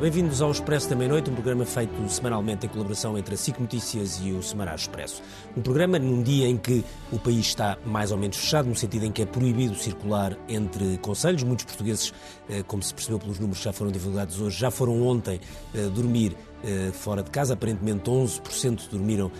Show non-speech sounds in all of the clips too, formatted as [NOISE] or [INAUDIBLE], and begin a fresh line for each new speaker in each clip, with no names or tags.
Bem-vindos ao Expresso da Meia-Noite, um programa feito semanalmente em colaboração entre a SIC Notícias e o Semanário Expresso. Um programa num dia em que o país está mais ou menos fechado, no sentido em que é proibido circular entre conselhos. Muitos portugueses, eh, como se percebeu pelos números que já foram divulgados hoje, já foram ontem eh, dormir fora de casa. Aparentemente 11% dormiram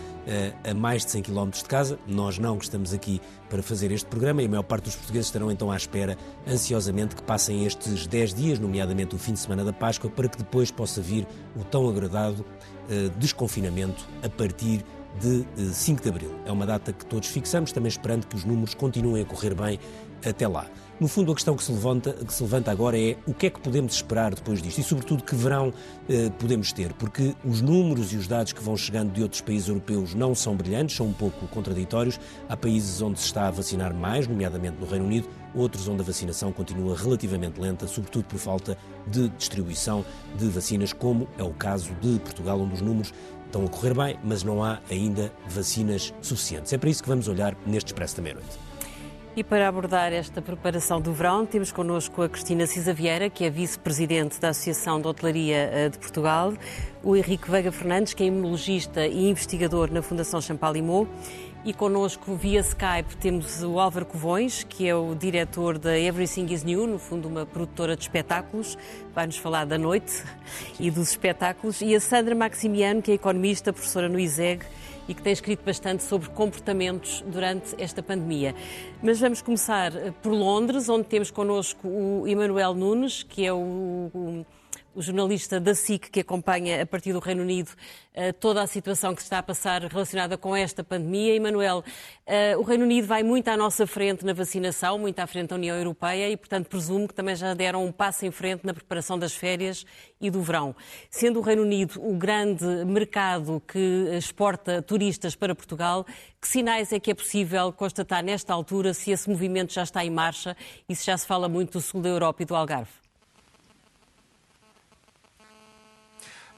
a mais de 100 km de casa. Nós não, que estamos aqui para fazer este programa e a maior parte dos portugueses estarão então à espera, ansiosamente, que passem estes 10 dias, nomeadamente o fim de semana da Páscoa, para que depois possa vir o tão agradado uh, desconfinamento a partir de 5 de abril. É uma data que todos fixamos, também esperando que os números continuem a correr bem até lá. No fundo, a questão que se, levanta, que se levanta agora é o que é que podemos esperar depois disto e, sobretudo, que verão eh, podemos ter, porque os números e os dados que vão chegando de outros países europeus não são brilhantes, são um pouco contraditórios. Há países onde se está a vacinar mais, nomeadamente no Reino Unido, outros onde a vacinação continua relativamente lenta, sobretudo por falta de distribuição de vacinas, como é o caso de Portugal, onde os números estão a correr bem, mas não há ainda vacinas suficientes. É para isso que vamos olhar neste Expresso da Meia-Noite.
E para abordar esta preparação do verão, temos connosco a Cristina Cisa Vieira, que é vice-presidente da Associação de Hotelaria eh, de Portugal, o Henrique Veiga Fernandes, que é imunologista e investigador na Fundação Champalimau, e connosco via Skype temos o Álvaro Covões, que é o diretor da Everything is New, no fundo uma produtora de espetáculos, vai-nos falar da noite e dos espetáculos, e a Sandra Maximiano, que é economista, professora no ISEG, e que tem escrito bastante sobre comportamentos durante esta pandemia. Mas vamos começar eh, por Londres, onde temos connosco o Emanuel Nunes, que é o, o o jornalista da SIC que acompanha a partir do Reino Unido eh, toda a situação que se está a passar relacionada com esta pandemia. Emanuel, eh, o Reino Unido vai muito à nossa frente na vacinação, muito à frente da União Europeia e, portanto, presumo que também já deram um passo em frente na preparação das férias e do verão. Sendo o Reino Unido o grande mercado que exporta turistas para Portugal, que sinais é que é possível constatar nesta altura se esse movimento já está em marcha e se já se fala muito do sul da Europa e do Algarve?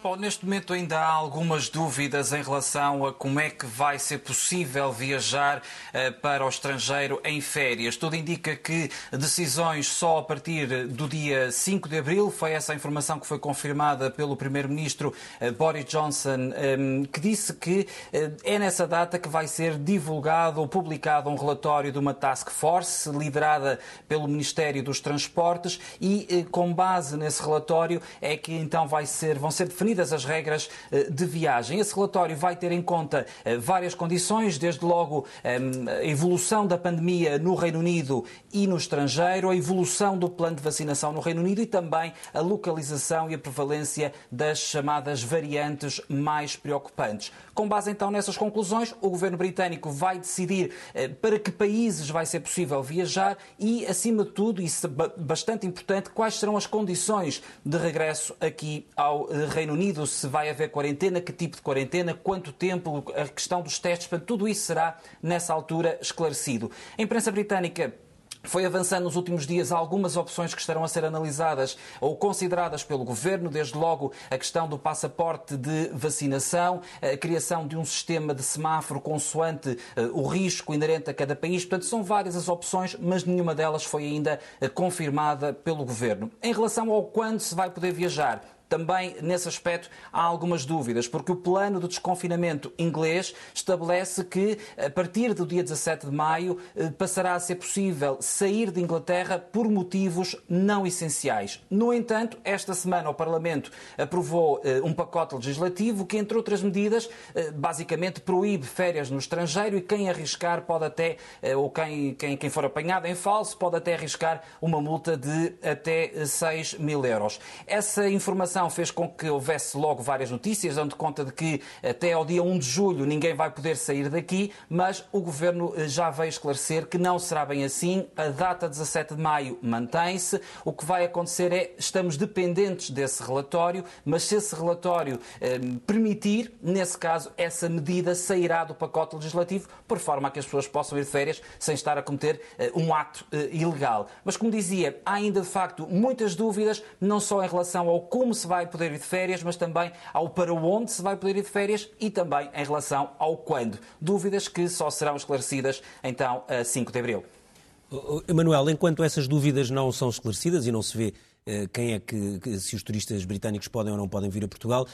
Bom, neste momento ainda há algumas dúvidas em relação a como é que vai ser possível viajar uh, para o estrangeiro em férias. Tudo indica que decisões só a partir do dia 5 de abril, foi essa a informação que foi confirmada pelo Primeiro-Ministro uh, Boris Johnson, um, ehm, que disse que uh, é nessa data que vai ser divulgado ou publicado um relatório de uma task force liderada pelo Ministério dos Transportes e, com base nesse relatório, é que então vai ser, vão ser definidas as regras eh, de viagem. Esse relatório vai ter em conta eh, várias condições, desde logo ehm, a evolução da pandemia no Reino Unido e no estrangeiro, a evolução do plano de vacinação no Reino Unido e também a localização e a prevalência das chamadas variantes mais preocupantes. Com base então nessas conclusões, o governo britânico vai decidir eh, para que países vai ser possível viajar e, acima de tudo, isso é bastante importante, quais serão as condições de regresso aqui ao Reino Unido. Se vai haver quarentena, que tipo de quarentena, quanto tempo, a questão dos testes, tudo isso será nessa altura esclarecido. A imprensa britânica foi avançando nos últimos dias algumas opções que estarão a ser analisadas ou consideradas pelo Governo, desde logo a questão do passaporte de vacinação, a criação de um sistema de semáforo consoante uh, o risco inerente a cada país. Portanto, são várias as opções, mas nenhuma delas foi ainda uh, confirmada pelo Governo. Em relação ao quando se vai poder viajar, também nesse aspecto há algumas dúvidas, porque o plano de desconfinamento inglês estabelece que a partir do dia 17 de maio eh, passará a ser possível sair de Inglaterra por motivos não essenciais. No entanto, esta semana o Parlamento aprovou eh, um pacote legislativo que, entre outras medidas, eh, basicamente proíbe férias no estrangeiro e quem arriscar pode até, ou quem, quem, quem for apanhado em falso, pode até arriscar uma multa de até 6 mil euros. Essa informação fez com que houvesse logo várias notícias, dando conta de que até ao dia 1 de julho ninguém vai poder sair daqui, mas o Governo eh, já veio esclarecer que não será bem assim. A data 17 de maio mantém-se. O que vai acontecer é, estamos dependentes desse relatório, mas se esse relatório eh, permitir, nesse caso, essa medida sairá do pacote legislativo, por forma a que as pessoas possam ir de férias sem estar a cometer eh, um ato eh, ilegal. Mas, como dizia, há ainda de facto muitas dúvidas, não só em relação ao como se vai poder ir de férias, mas também ao para onde se vai poder ir de férias e também em relação ao quando. Dúvidas que só serão esclarecidas então a 5 de abril.
Emanuel, enquanto essas dúvidas não são esclarecidas e não se vê quem é que, se os turistas britânicos podem ou não podem vir a Portugal.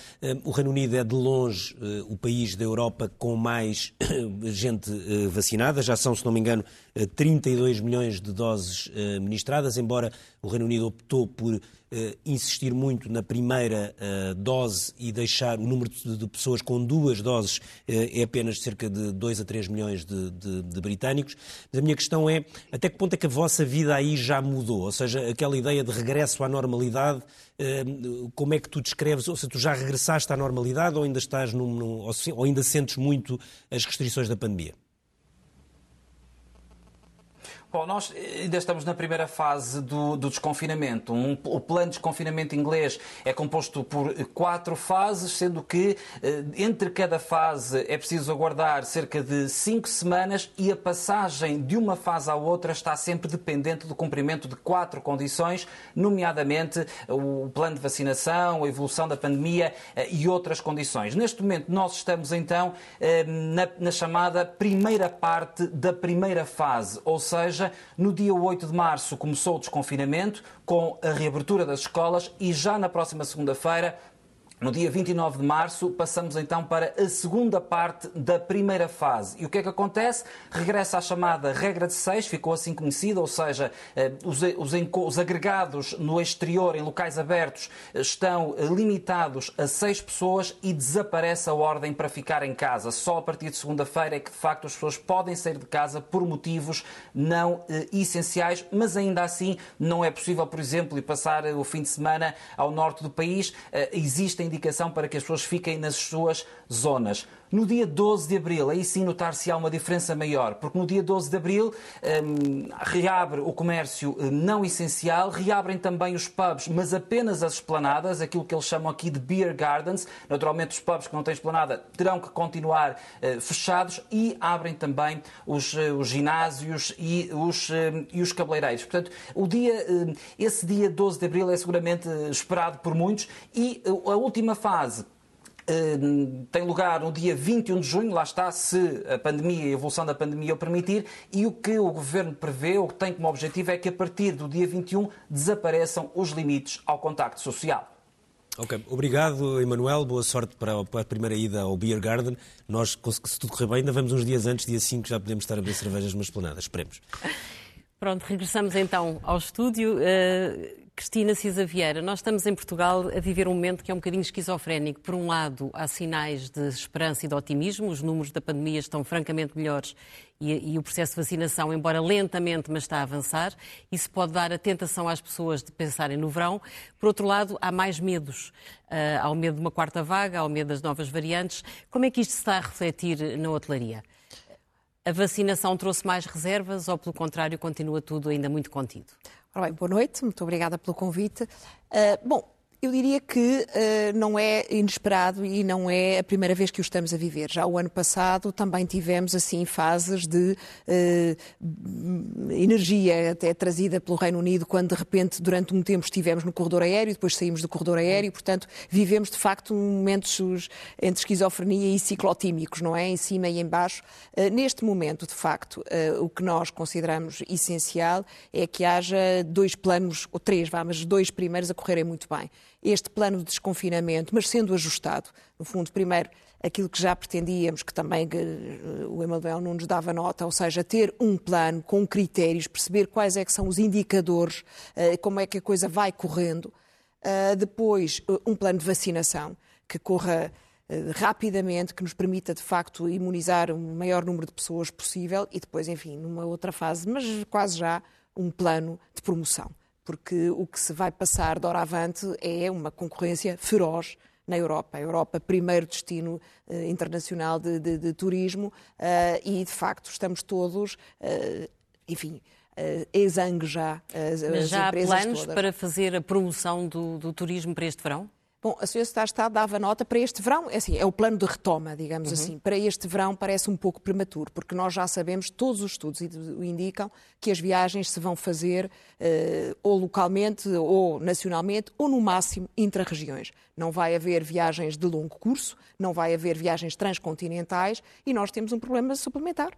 O Reino Unido é de longe o país da Europa com mais [COUGHS] gente vacinada, já são, se não me engano, 32 milhões de doses ministradas, embora o Reino Unido optou por Uh, insistir muito na primeira dose e deixar o número de, pessoas com duas doses é apenas cerca de 2 a 3 milhões de, de, de, britânicos. Mas a minha questão é até que ponto é que a vossa vida aí já mudou? Ou seja, aquela ideia de regresso à normalidade, como é que tu descreves? Ou seja, tu já regressaste à normalidade ou ainda estás num, num ou ainda sentes muito as restrições da pandemia?
Bom, nós ainda estamos na primeira fase do, do desconfinamento. Um, o plano de desconfinamento inglês é composto por quatro fases, sendo que eh, entre cada fase é preciso aguardar cerca de cinco semanas e a passagem de uma fase à outra está sempre dependente do cumprimento de quatro condições, nomeadamente o plano de vacinação, a evolução da pandemia eh, e outras condições. Neste momento, nós estamos então eh, na, na chamada primeira parte da primeira fase, ou seja, no dia 8 de março começou o desconfinamento, com a reabertura das escolas, e já na próxima segunda-feira no dia 29 de março, passamos então para a segunda parte da primeira fase. E o que é que acontece? Regressa à chamada regra de seis, ficou assim conhecida, ou seja, eh, os, os, os agregados no exterior, em locais abertos, eh, estão eh, limitados a seis pessoas e desaparece a ordem para ficar em casa. Só a partir de segunda-feira é que, de facto, as pessoas podem sair de casa por motivos não essenciais, mas ainda assim não é possível, por exemplo, ir passar o fim de semana ao norte do país. Existem indicação para que as pessoas fiquem nas suas zonas. No dia 12 de abril, aí sim notar-se há uma diferença maior, porque no dia 12 de abril um, reabre o comércio hum, não essencial, reabrem também os pubs, mas apenas as esplanadas, aquilo que eles chamam aqui de beer gardens. Naturalmente, os pubs que não têm esplanada terão que continuar uh, fechados e abrem também os, uh, os ginásios e os, uh, e os cabeleireiros. Portanto, o dia, hum, esse dia 12 de abril é seguramente esperado por muitos e a última fase eh, tem lugar no dia 21 de junho, lá está, se a pandemia e a evolução da pandemia o permitir, e o que o Governo prevê, ou que tem como objetivo, é que a partir do dia 21 desapareçam os limites ao contacto social.
Ok, obrigado, Emanuel. Boa sorte para a primeira ida ao Beer Garden. Nós, se tudo correr bem, ainda vamos uns dias antes, dia 5, já podemos estar a beber cervejas numa esplanada. Esperemos.
Pronto, regressamos então ao estúdio. Uh... Cristina Cisa Vieira, nós estamos em Portugal a viver um momento que é um bocadinho esquizofrénico. Por um lado, há sinais de esperança e de otimismo, os números da pandemia estão francamente melhores e, e, o processo de vacinação, embora lentamente, mas está a avançar. Isso pode dar a tentação às pessoas de pensarem no verão. Por outro lado, há mais medos. Uh, há o medo de uma quarta vaga, há o medo das novas variantes. Como é que isto se está a refletir na hotelaria? A vacinação trouxe mais reservas ou, pelo contrário, continua tudo ainda muito contido?
Ora bem, boa noite, muito obrigada pelo convite. Uh, bom, eu diria que uh, não é inesperado e não é a primeira vez que o estamos a viver. Já o ano passado também tivemos assim fases de uh, energia até trazida pelo Reino Unido, quando de repente durante um tempo estivemos no corredor aéreo, depois saímos do corredor aéreo, portanto vivemos de facto momentos entre esquizofrenia e ciclotímicos, não é? Em cima e em baixo. Uh, neste momento, de facto, o que nós consideramos essencial é que haja dois planos, ou três, vá, mas dois primeiros a correrem muito bem este plano de desconfinamento, mas sendo ajustado. No fundo, primeiro, aquilo que já pretendíamos, que também eh, o Emanuel nos dava nota, ou seja, ter um plano com critérios, perceber quais é que são os indicadores, eh, como é que a coisa vai correndo. Eh, depois, um plano de vacinação que corra rapidamente, que nos permita de facto imunizar o maior número de pessoas possível e depois, enfim, numa outra fase, mas quase já, um plano de promoção porque o que se vai passar de hora avante é uma concorrência feroz na Europa. A Europa, primeiro destino uh, internacional de, de, de turismo, uh, e de facto estamos todos, uh, enfim. Exangue já as,
Mas
as
já
há
planos
todas.
para fazer a promoção do, do turismo para este verão?
Bom, a Sociedade de Estado dava nota para este verão, é, assim, é o plano de retoma, digamos uhum. assim. Para este verão parece um pouco prematuro, porque nós já sabemos, todos os estudos indicam que as viagens se vão fazer uh, ou localmente, ou nacionalmente, ou no máximo intra-regiões. Não vai haver viagens de longo curso, não vai haver viagens transcontinentais e nós temos um problema suplementar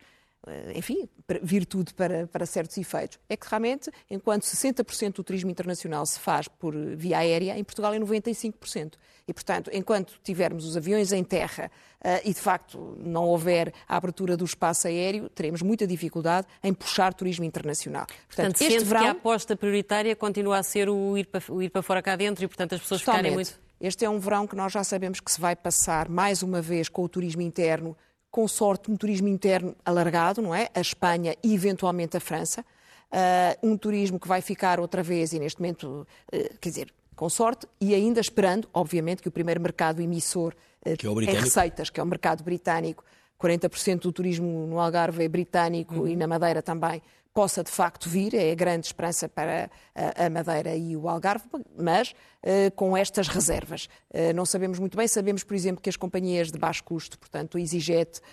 enfim, virtude para, para certos efeitos, é que realmente, enquanto 60% do turismo internacional se faz por via aérea, em Portugal é 95%. E, portanto, enquanto tivermos os aviões em terra uh, e, de facto, não houver a abertura do espaço aéreo, teremos muita dificuldade em puxar turismo internacional.
Portanto, portanto este verão... que a aposta prioritária continua a ser o ir, para, o ir para fora cá dentro e, portanto, as pessoas Totalmente. ficarem muito...
Este é um verão que nós já sabemos que se vai passar mais uma vez com o turismo interno com sorte, um turismo interno alargado, não é? A Espanha e eventualmente a França. Uh, um turismo que vai ficar outra vez, e neste momento, uh, quer dizer, com sorte, e ainda esperando, obviamente, que o primeiro mercado emissor uh, que é o receitas, que é o mercado britânico, 40% do turismo no Algarve é britânico uhum. e na Madeira também, possa de facto vir, é a grande esperança para a Madeira e o Algarve, mas uh, com estas reservas. Uh, não sabemos muito bem, sabemos, por exemplo, que as companhias de baixo custo, portanto, EasyJet, uh,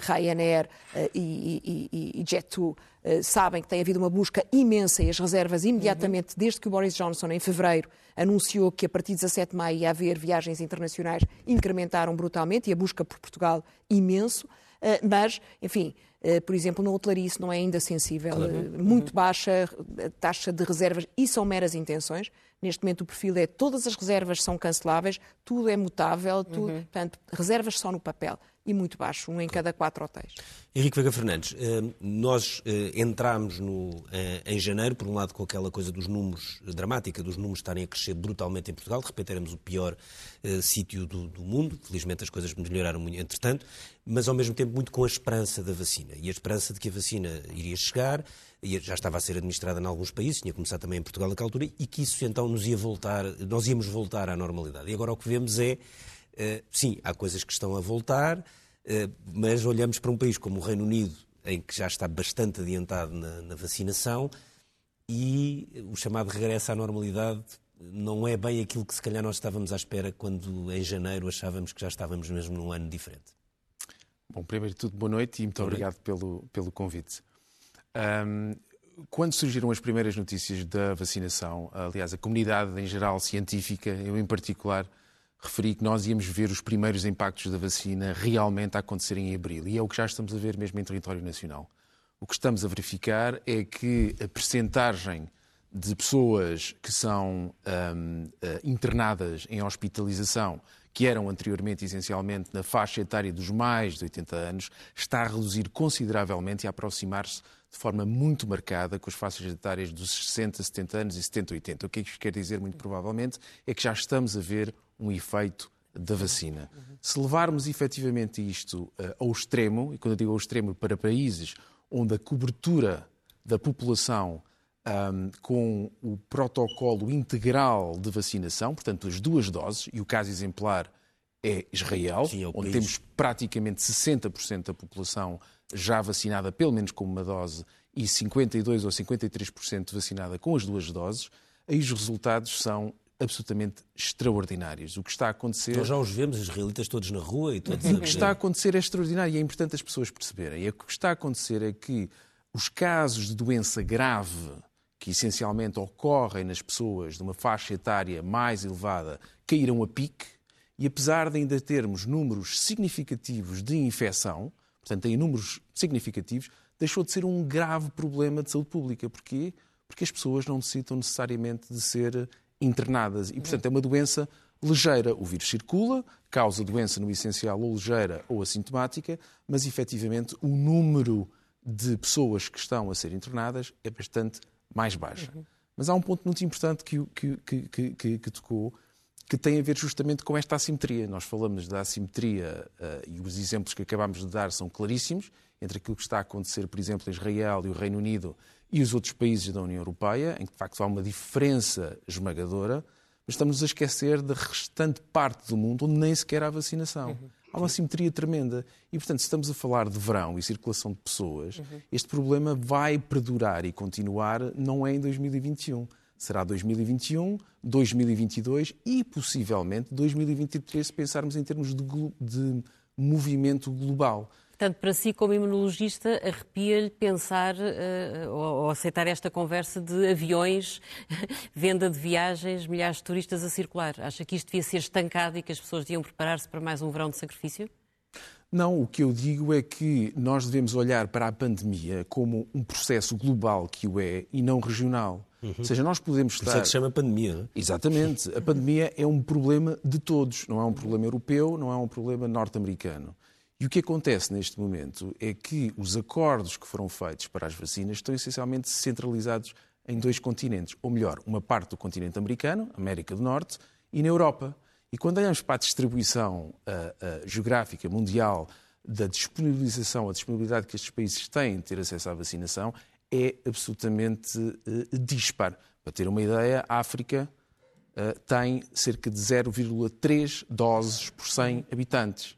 Ryanair e, e, e Jet2, sabem que tem havido uma busca imensa e as reservas imediatamente, uhum. desde que o Boris Johnson, em fevereiro, anunciou que a partir de 17 de maio ia haver viagens internacionais, incrementaram brutalmente e a busca por Portugal imenso. Mas, enfim, eh, por exemplo, na hotelaria isso não é ainda sensível, claro. Eh, muito baixa taxa de reservas e são meras intenções. Neste momento o perfil é todas as reservas são canceláveis, tudo é mutável, tudo, uhum. portanto, reservas só no papel e muito baixo, um em cada quatro hotéis.
Henrique Vega Fernandes, eh, nós entramos no, em janeiro, por um lado, com aquela coisa dos números, dramática, dos números estarem a crescer brutalmente em Portugal, de repente éramos o pior sítio do, do, mundo, felizmente as coisas melhoraram muito entretanto, mas ao mesmo tempo muito com a esperança da vacina e a esperança de que a vacina iria chegar, e já estava a ser administrada em alguns países, tinha começado também em Portugal naquela altura, e que isso então nos ia voltar, nós íamos voltar à normalidade. E agora o que vemos é, sim, há coisas que estão a voltar, uh, mas olhamos para um país como o Reino Unido, em que já está bastante adiantado na, na vacinação, e o chamado regresso à normalidade não é bem aquilo que se calhar nós estávamos à espera quando em janeiro achávamos que já estávamos mesmo num ano diferente.
Bom, primeiro de tudo, boa noite e muito obrigado pelo, pelo convite. Um, quando surgiram as primeiras notícias da vacinação, aliás, a comunidade em geral científica, eu em particular, referi que nós íamos ver os primeiros impactos da vacina realmente a acontecer em abril. E é o que já estamos a ver mesmo em território nacional. O que estamos a verificar é que a percentagem de pessoas que são um, uh, eh, internadas em hospitalização que eram anteriormente essencialmente na faixa etária dos mais de 80 anos, está a reduzir consideravelmente e a aproximar-se de forma muito marcada com as faixas etárias dos 60, 70 anos e 70, 80. O que é que isto quer dizer, muito provavelmente, é que já estamos a ver um efeito da vacina. Se levarmos efetivamente isto uh, ao extremo, e quando eu digo ao extremo, para países onde a cobertura da população um, com o protocolo integral de vacinação, portanto, as duas doses, e o caso exemplar é Israel, Sim, é onde país. temos praticamente 60% da população já vacinada, pelo menos com uma dose, e 52% ou 53% vacinada com as duas doses, aí os resultados são absolutamente extraordinários. O que está a acontecer.
Nós já os vemos, os israelitas todos na rua e todos [LAUGHS]
O que está a acontecer é extraordinário e é importante as pessoas perceberem. E o que está a acontecer é que os casos de doença grave que essencialmente ocorrem nas pessoas de uma faixa etária mais elevada, caíram a pique, e apesar de ainda termos números significativos de infecção, portanto, em números significativos, deixou de ser um grave problema de saúde pública. Porquê? Porque as pessoas não necessitam necessariamente de ser internadas. E, portanto, é uma doença ligeira. O vírus circula, causa doença no essencial ou ligeira ou assintomática, mas efetivamente o número de pessoas que estão a ser internadas é bastante mais baixa. Uhum. Mas há um ponto muito importante que, que, que, que, tocou, que tem a ver justamente com esta assimetria. Nós falamos da assimetria uh, e os exemplos que acabamos de dar são claríssimos entre aquilo que está a acontecer, por exemplo, em Israel e o Reino Unido e os outros países da União Europeia, em que de facto há uma diferença esmagadora, mas estamos a esquecer da restante parte do mundo onde nem sequer há vacinação. Uhum há uma simetria tremenda. E, portanto, se estamos a falar de verão e circulação de pessoas, uhum. este problema vai perdurar e continuar, não é em 2021. Será 2021, 2022 e, possivelmente, 2023, se pensarmos em termos de, de movimento global.
Portanto, para si, como imunologista, arrepia-lhe pensar uh, ou, ou, aceitar esta conversa de aviões, [LAUGHS] venda de viagens, milhares de turistas a circular. Acha que isto devia ser estancado e que as pessoas deviam preparar-se para mais um verão de sacrifício?
Não, o que eu digo é que nós devemos olhar para a pandemia como um processo global que o é e não regional. Uhum. Ou seja, nós podemos estar.
Isso é que se chama pandemia, não é?
Exatamente. A pandemia é um problema de todos, não é um problema europeu, não é um problema norte-americano. E o que acontece neste momento é que os acordos que foram feitos para as vacinas estão essencialmente centralizados em dois continentes, ou melhor, uma parte do continente americano, América do Norte, e na Europa. E quando olhamos para a distribuição uh, uh, geográfica mundial da disponibilização, a disponibilidade que estes países têm de ter acesso à vacinação, é absolutamente uh, dispar. Para ter uma ideia, a África tem cerca de 0,3 doses por 100 habitantes.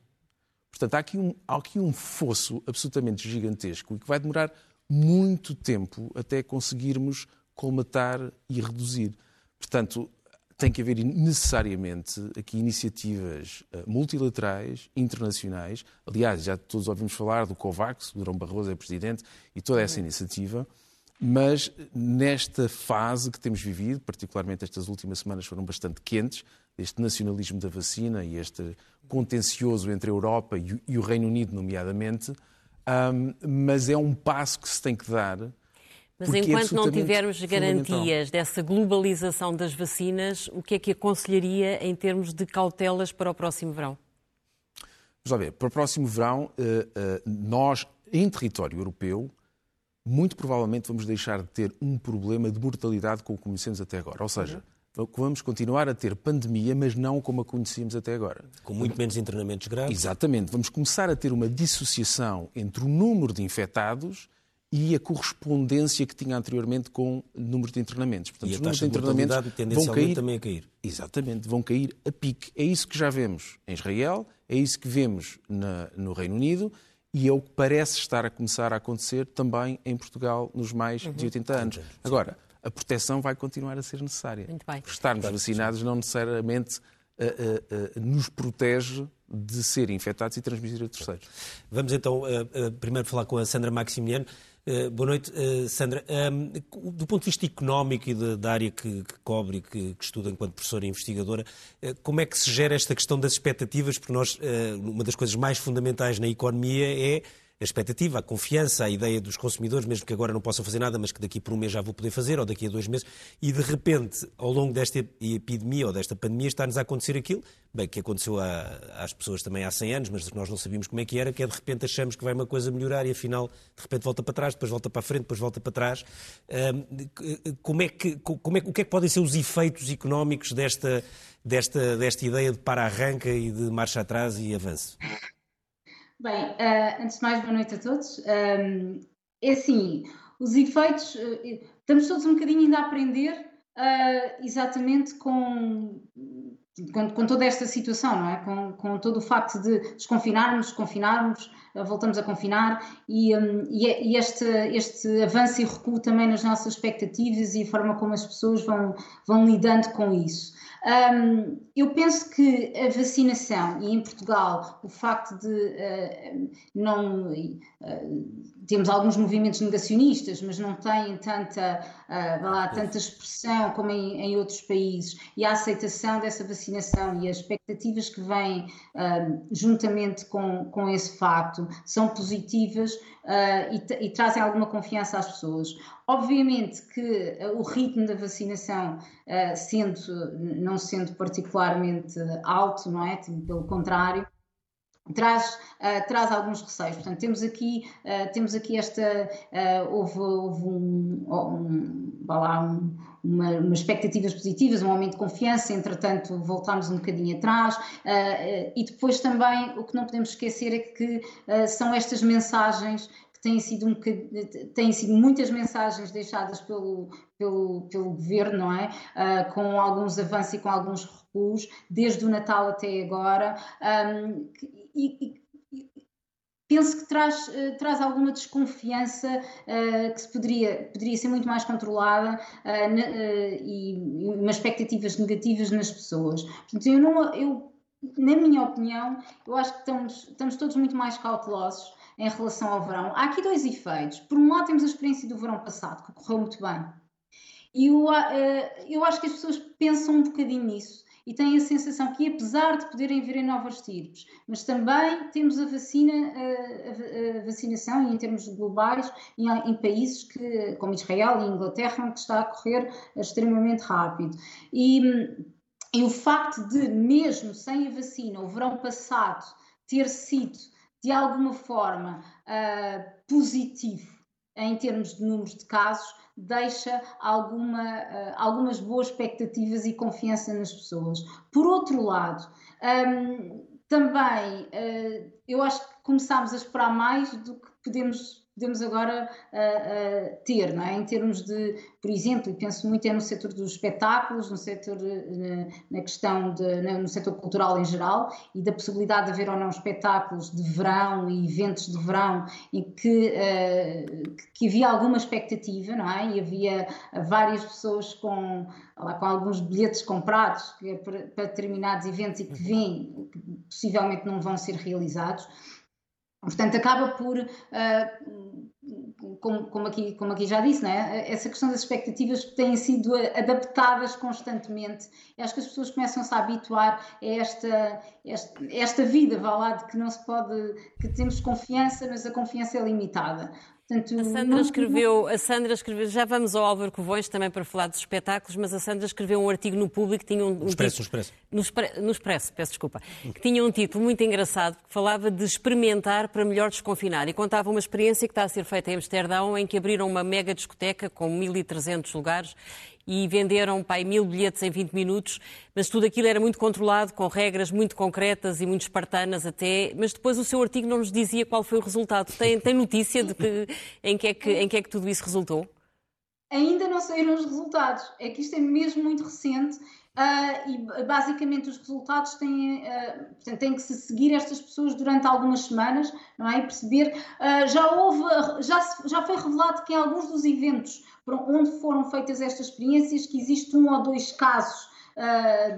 Portanto, há aqui, um, há aqui um fosso absolutamente gigantesco e que vai demorar muito tempo até conseguirmos colmatar e reduzir. Portanto, tem que haver necessariamente aqui iniciativas eh, multilaterais, internacionais. Aliás, já todos ouvimos falar do COVAX, o Durão Barroso é presidente, e toda essa iniciativa. Mas nesta fase que temos vivido, particularmente estas últimas semanas foram bastante quentes, este nacionalismo da vacina e este contencioso entre a Europa e o Reino Unido, nomeadamente, um, mas é um passo que se tem que dar
mas é enquanto é não tivermos garantias dessa globalização das vacinas, o que é que aconselharia em termos de cautelas para o próximo verão?
Vamos lá ver, para o próximo verão, eh, eh, nós, em território europeu, muito provavelmente vamos deixar de ter um problema de mortalidade como conhecemos até agora. Ou seja, vamos continuar a ter pandemia, mas não como a conhecíamos até agora.
Com muito menos internamentos graves.
Exatamente. Vamos começar a ter uma dissociação entre o número de infectados e a correspondência que tinha anteriormente com o número de internamentos.
Portanto, e os números de internamentos vão cair, também a cair.
Exatamente, vão cair a pique. É isso que já vemos em Israel, é isso que vemos na, no Reino Unido e é o que parece estar a começar a acontecer também em Portugal nos mais uhum. de 80 anos. Agora, a proteção vai continuar a ser necessária.
Muito bem.
Estarmos vacinados não necessariamente uh, uh, uh, nos protege de ser infectados e transmitir a terceiros.
Vamos então primeiro falar com a Sandra Maximiano. Eh, boa noite, uh, Sandra. Do ponto de vista económico e da área que, cobre e que, estuda enquanto professora e investigadora, uh, como é que se gera esta questão das expectativas? Porque nós, uma das coisas mais fundamentais na economia é a expectativa, a confiança, a ideia dos consumidores, mesmo que agora não possam fazer nada, mas que daqui por um mês já vou poder fazer, ou daqui a dois meses, e de repente, ao longo desta epidemia ou desta pandemia, está-nos a acontecer aquilo, bem, que aconteceu a, às pessoas também há 100 anos, mas nós não sabíamos como é que era, que é de repente achamos que vai uma coisa melhorar e afinal, de repente volta para trás, depois volta para a frente, depois volta para trás. como é que, como é, o que é que podem ser os efeitos económicos desta, desta, desta ideia de para-arranca e de marcha atrás e avanço?
Bem, uh, antes de mais, boa noite a todos. Um, é assim, os efeitos, uh, estamos todos um bocadinho ainda a aprender uh, exatamente com, com, com, toda esta situação, não é? Com, com, todo o facto de desconfinarmos, desconfinarmos, voltamos a confinar e, um, e, e este, este avanço e recuo também nas nossas expectativas e a forma como as pessoas vão, vão lidando com isso. Um, eu penso que a vacinação, e em Portugal o facto de uh, não. Uh, temos alguns movimentos negacionistas, mas não têm tanta, uh, lá, tanta expressão como em, em, outros países, e a aceitação dessa vacinação e as expectativas que vêm juntamente com, com esse facto são positivas e, e trazem alguma confiança às pessoas. Obviamente que uh, o ritmo da vacinação, uh, sendo, não sendo particularmente alto, não é? Pelo contrário, traz, uh, traz alguns receios. Portanto, temos aqui, uh, temos aqui esta. Uh, houve, houve um, um, um, uma, umas expectativas positivas, um aumento de confiança, entretanto, voltámos um bocadinho atrás. e depois também o que não podemos esquecer é que são estas mensagens que têm sido, um têm sido muitas mensagens deixadas pelo, pelo, pelo governo, não é? Uh, com alguns avanços e com alguns recuos, desde o Natal até agora. Um, e, e, penso que traz, uh, traz alguma desconfiança uh, que se poderia, poderia ser muito mais controlada uh, na, e, e umas expectativas negativas nas pessoas. Portanto, eu não, eu, na minha opinião, eu acho que estamos, estamos todos muito mais cautelosos em relação ao verão. Há aqui dois efeitos. Por um lado, temos a experiência do verão passado, que correu muito bem. E eu, eu acho que as pessoas pensam um bocadinho nisso e têm a sensação que, apesar de poderem vir em novas estirpes, mas também temos a vacina, a, a, vacinação, em termos globais, em, em, países que, como Israel e Inglaterra, que está a correr extremamente rápido. E, e o facto de, mesmo sem a vacina, o verão passado ter sido, de alguma forma, uh, positivo em termos de números de casos, deixa alguma, uh, algumas boas expectativas e confiança nas pessoas. Por outro lado, um, também uh, eu acho que começámos a esperar mais do que podemos podemos agora uh, uh, ter, não é? Em termos de, por exemplo, e penso muito é no setor dos espetáculos, no setor, uh, na questão de, no setor cultural em geral e da possibilidade de haver ou não espetáculos de verão e eventos de verão em que, que havia alguma expectativa, não é? E havia várias pessoas com, lá, com alguns bilhetes comprados é para, para determinados eventos e que vêm, que possivelmente não vão ser realizados. Portanto, acaba por, uh, como, como, aqui, como aqui já disse, né? essa questão das expectativas têm sido adaptadas constantemente. E acho que as pessoas começam-se a habituar a esta, esta, esta vida, vá lá, de que não se pode, que temos confiança, mas a confiança é limitada.
Portanto, a Sandra não... escreveu, a Sandra escreveu, já vamos ao Álvaro Covões também para falar dos espetáculos, mas a Sandra escreveu um artigo no Público que tinha um, um
no Expresso, título,
no Expresso. No, Expresso, peço desculpa, que tinha um título muito engraçado que falava de experimentar para melhor desconfinar e contava uma experiência que está a ser feita em Amsterdão em que abriram uma mega discoteca com 1.300 lugares e venderam pai, mil bilhetes em 20 minutos, mas tudo aquilo era muito controlado, com regras muito concretas e muito espartanas até, mas depois o seu artigo não nos dizia qual foi o resultado. Tem, tem notícia de que, em, que é que, em que é que tudo isso resultou?
Ainda não saíram os resultados. É que isto é mesmo muito recente Uh, e basicamente os resultados têm, uh, portanto, têm que se seguir estas pessoas durante algumas semanas, não é? E perceber, uh, já houve, já, já foi revelado que em alguns dos eventos onde foram feitas estas experiências, que existe um ou dois casos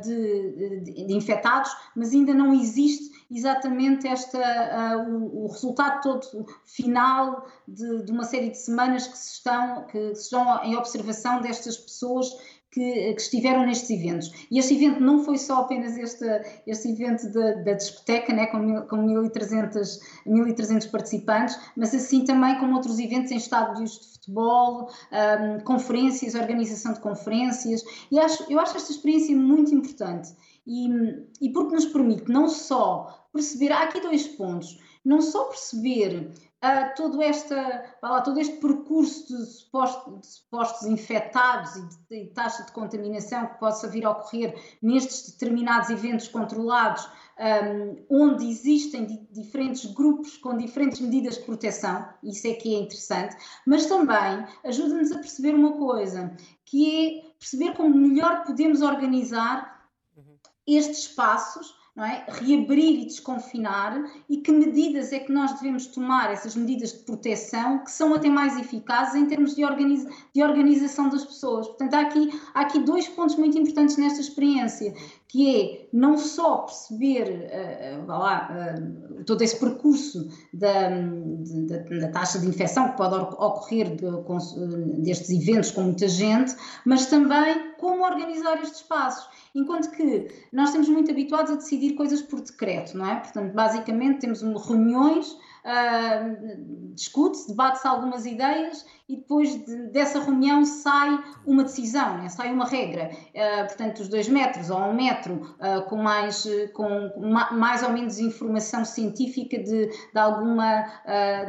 de, de, de, infectados, mas ainda não existe exatamente esta, o, o, resultado todo final de, de, uma série de semanas que se estão, que se estão em observação destas pessoas que, que, estiveram nestes eventos. E este evento não foi só apenas este, este evento da, da discoteca, né, com, com 1.300, 1.300 participantes, mas assim também como outros eventos em estádios de futebol, um, conferências, organização de conferências. E acho, eu acho esta experiência muito importante. E, e porque nos permite não só perceber, há aqui dois pontos, não só perceber uh, todo, esta, lá, todo este percurso de supostos, de supostos infectados e, de, e taxa de contaminação que possa vir a ocorrer nestes determinados eventos controlados, um, onde existem di diferentes grupos com diferentes medidas de proteção, isso é que é interessante, mas também ajuda-nos a perceber uma coisa, que é perceber como melhor podemos organizar uhum. estes espaços é? reabrir e desconfinar e que medidas é que nós devemos tomar, essas medidas de proteção, que são até mais eficazes em termos de, organiza de organização das pessoas. Portanto, há aqui, há aqui dois pontos muito importantes nesta experiência, que é não só perceber uh, lá, uh, todo esse percurso da, da, da, taxa de infecção que pode ocorrer de, com, destes eventos com muita gente, mas também como organizar estes espaços. Enquanto que nós estamos muito habituados a decidir coisas por decreto, não é? Portanto, basicamente temos reuniões, uh, discute-se, debate-se algumas ideias e depois de, dessa reunião sai uma decisão, né? sai uma regra. Uh, portanto, os dois metros ou um metro uh, com, mais, com mais ou menos informação científica de, de, alguma,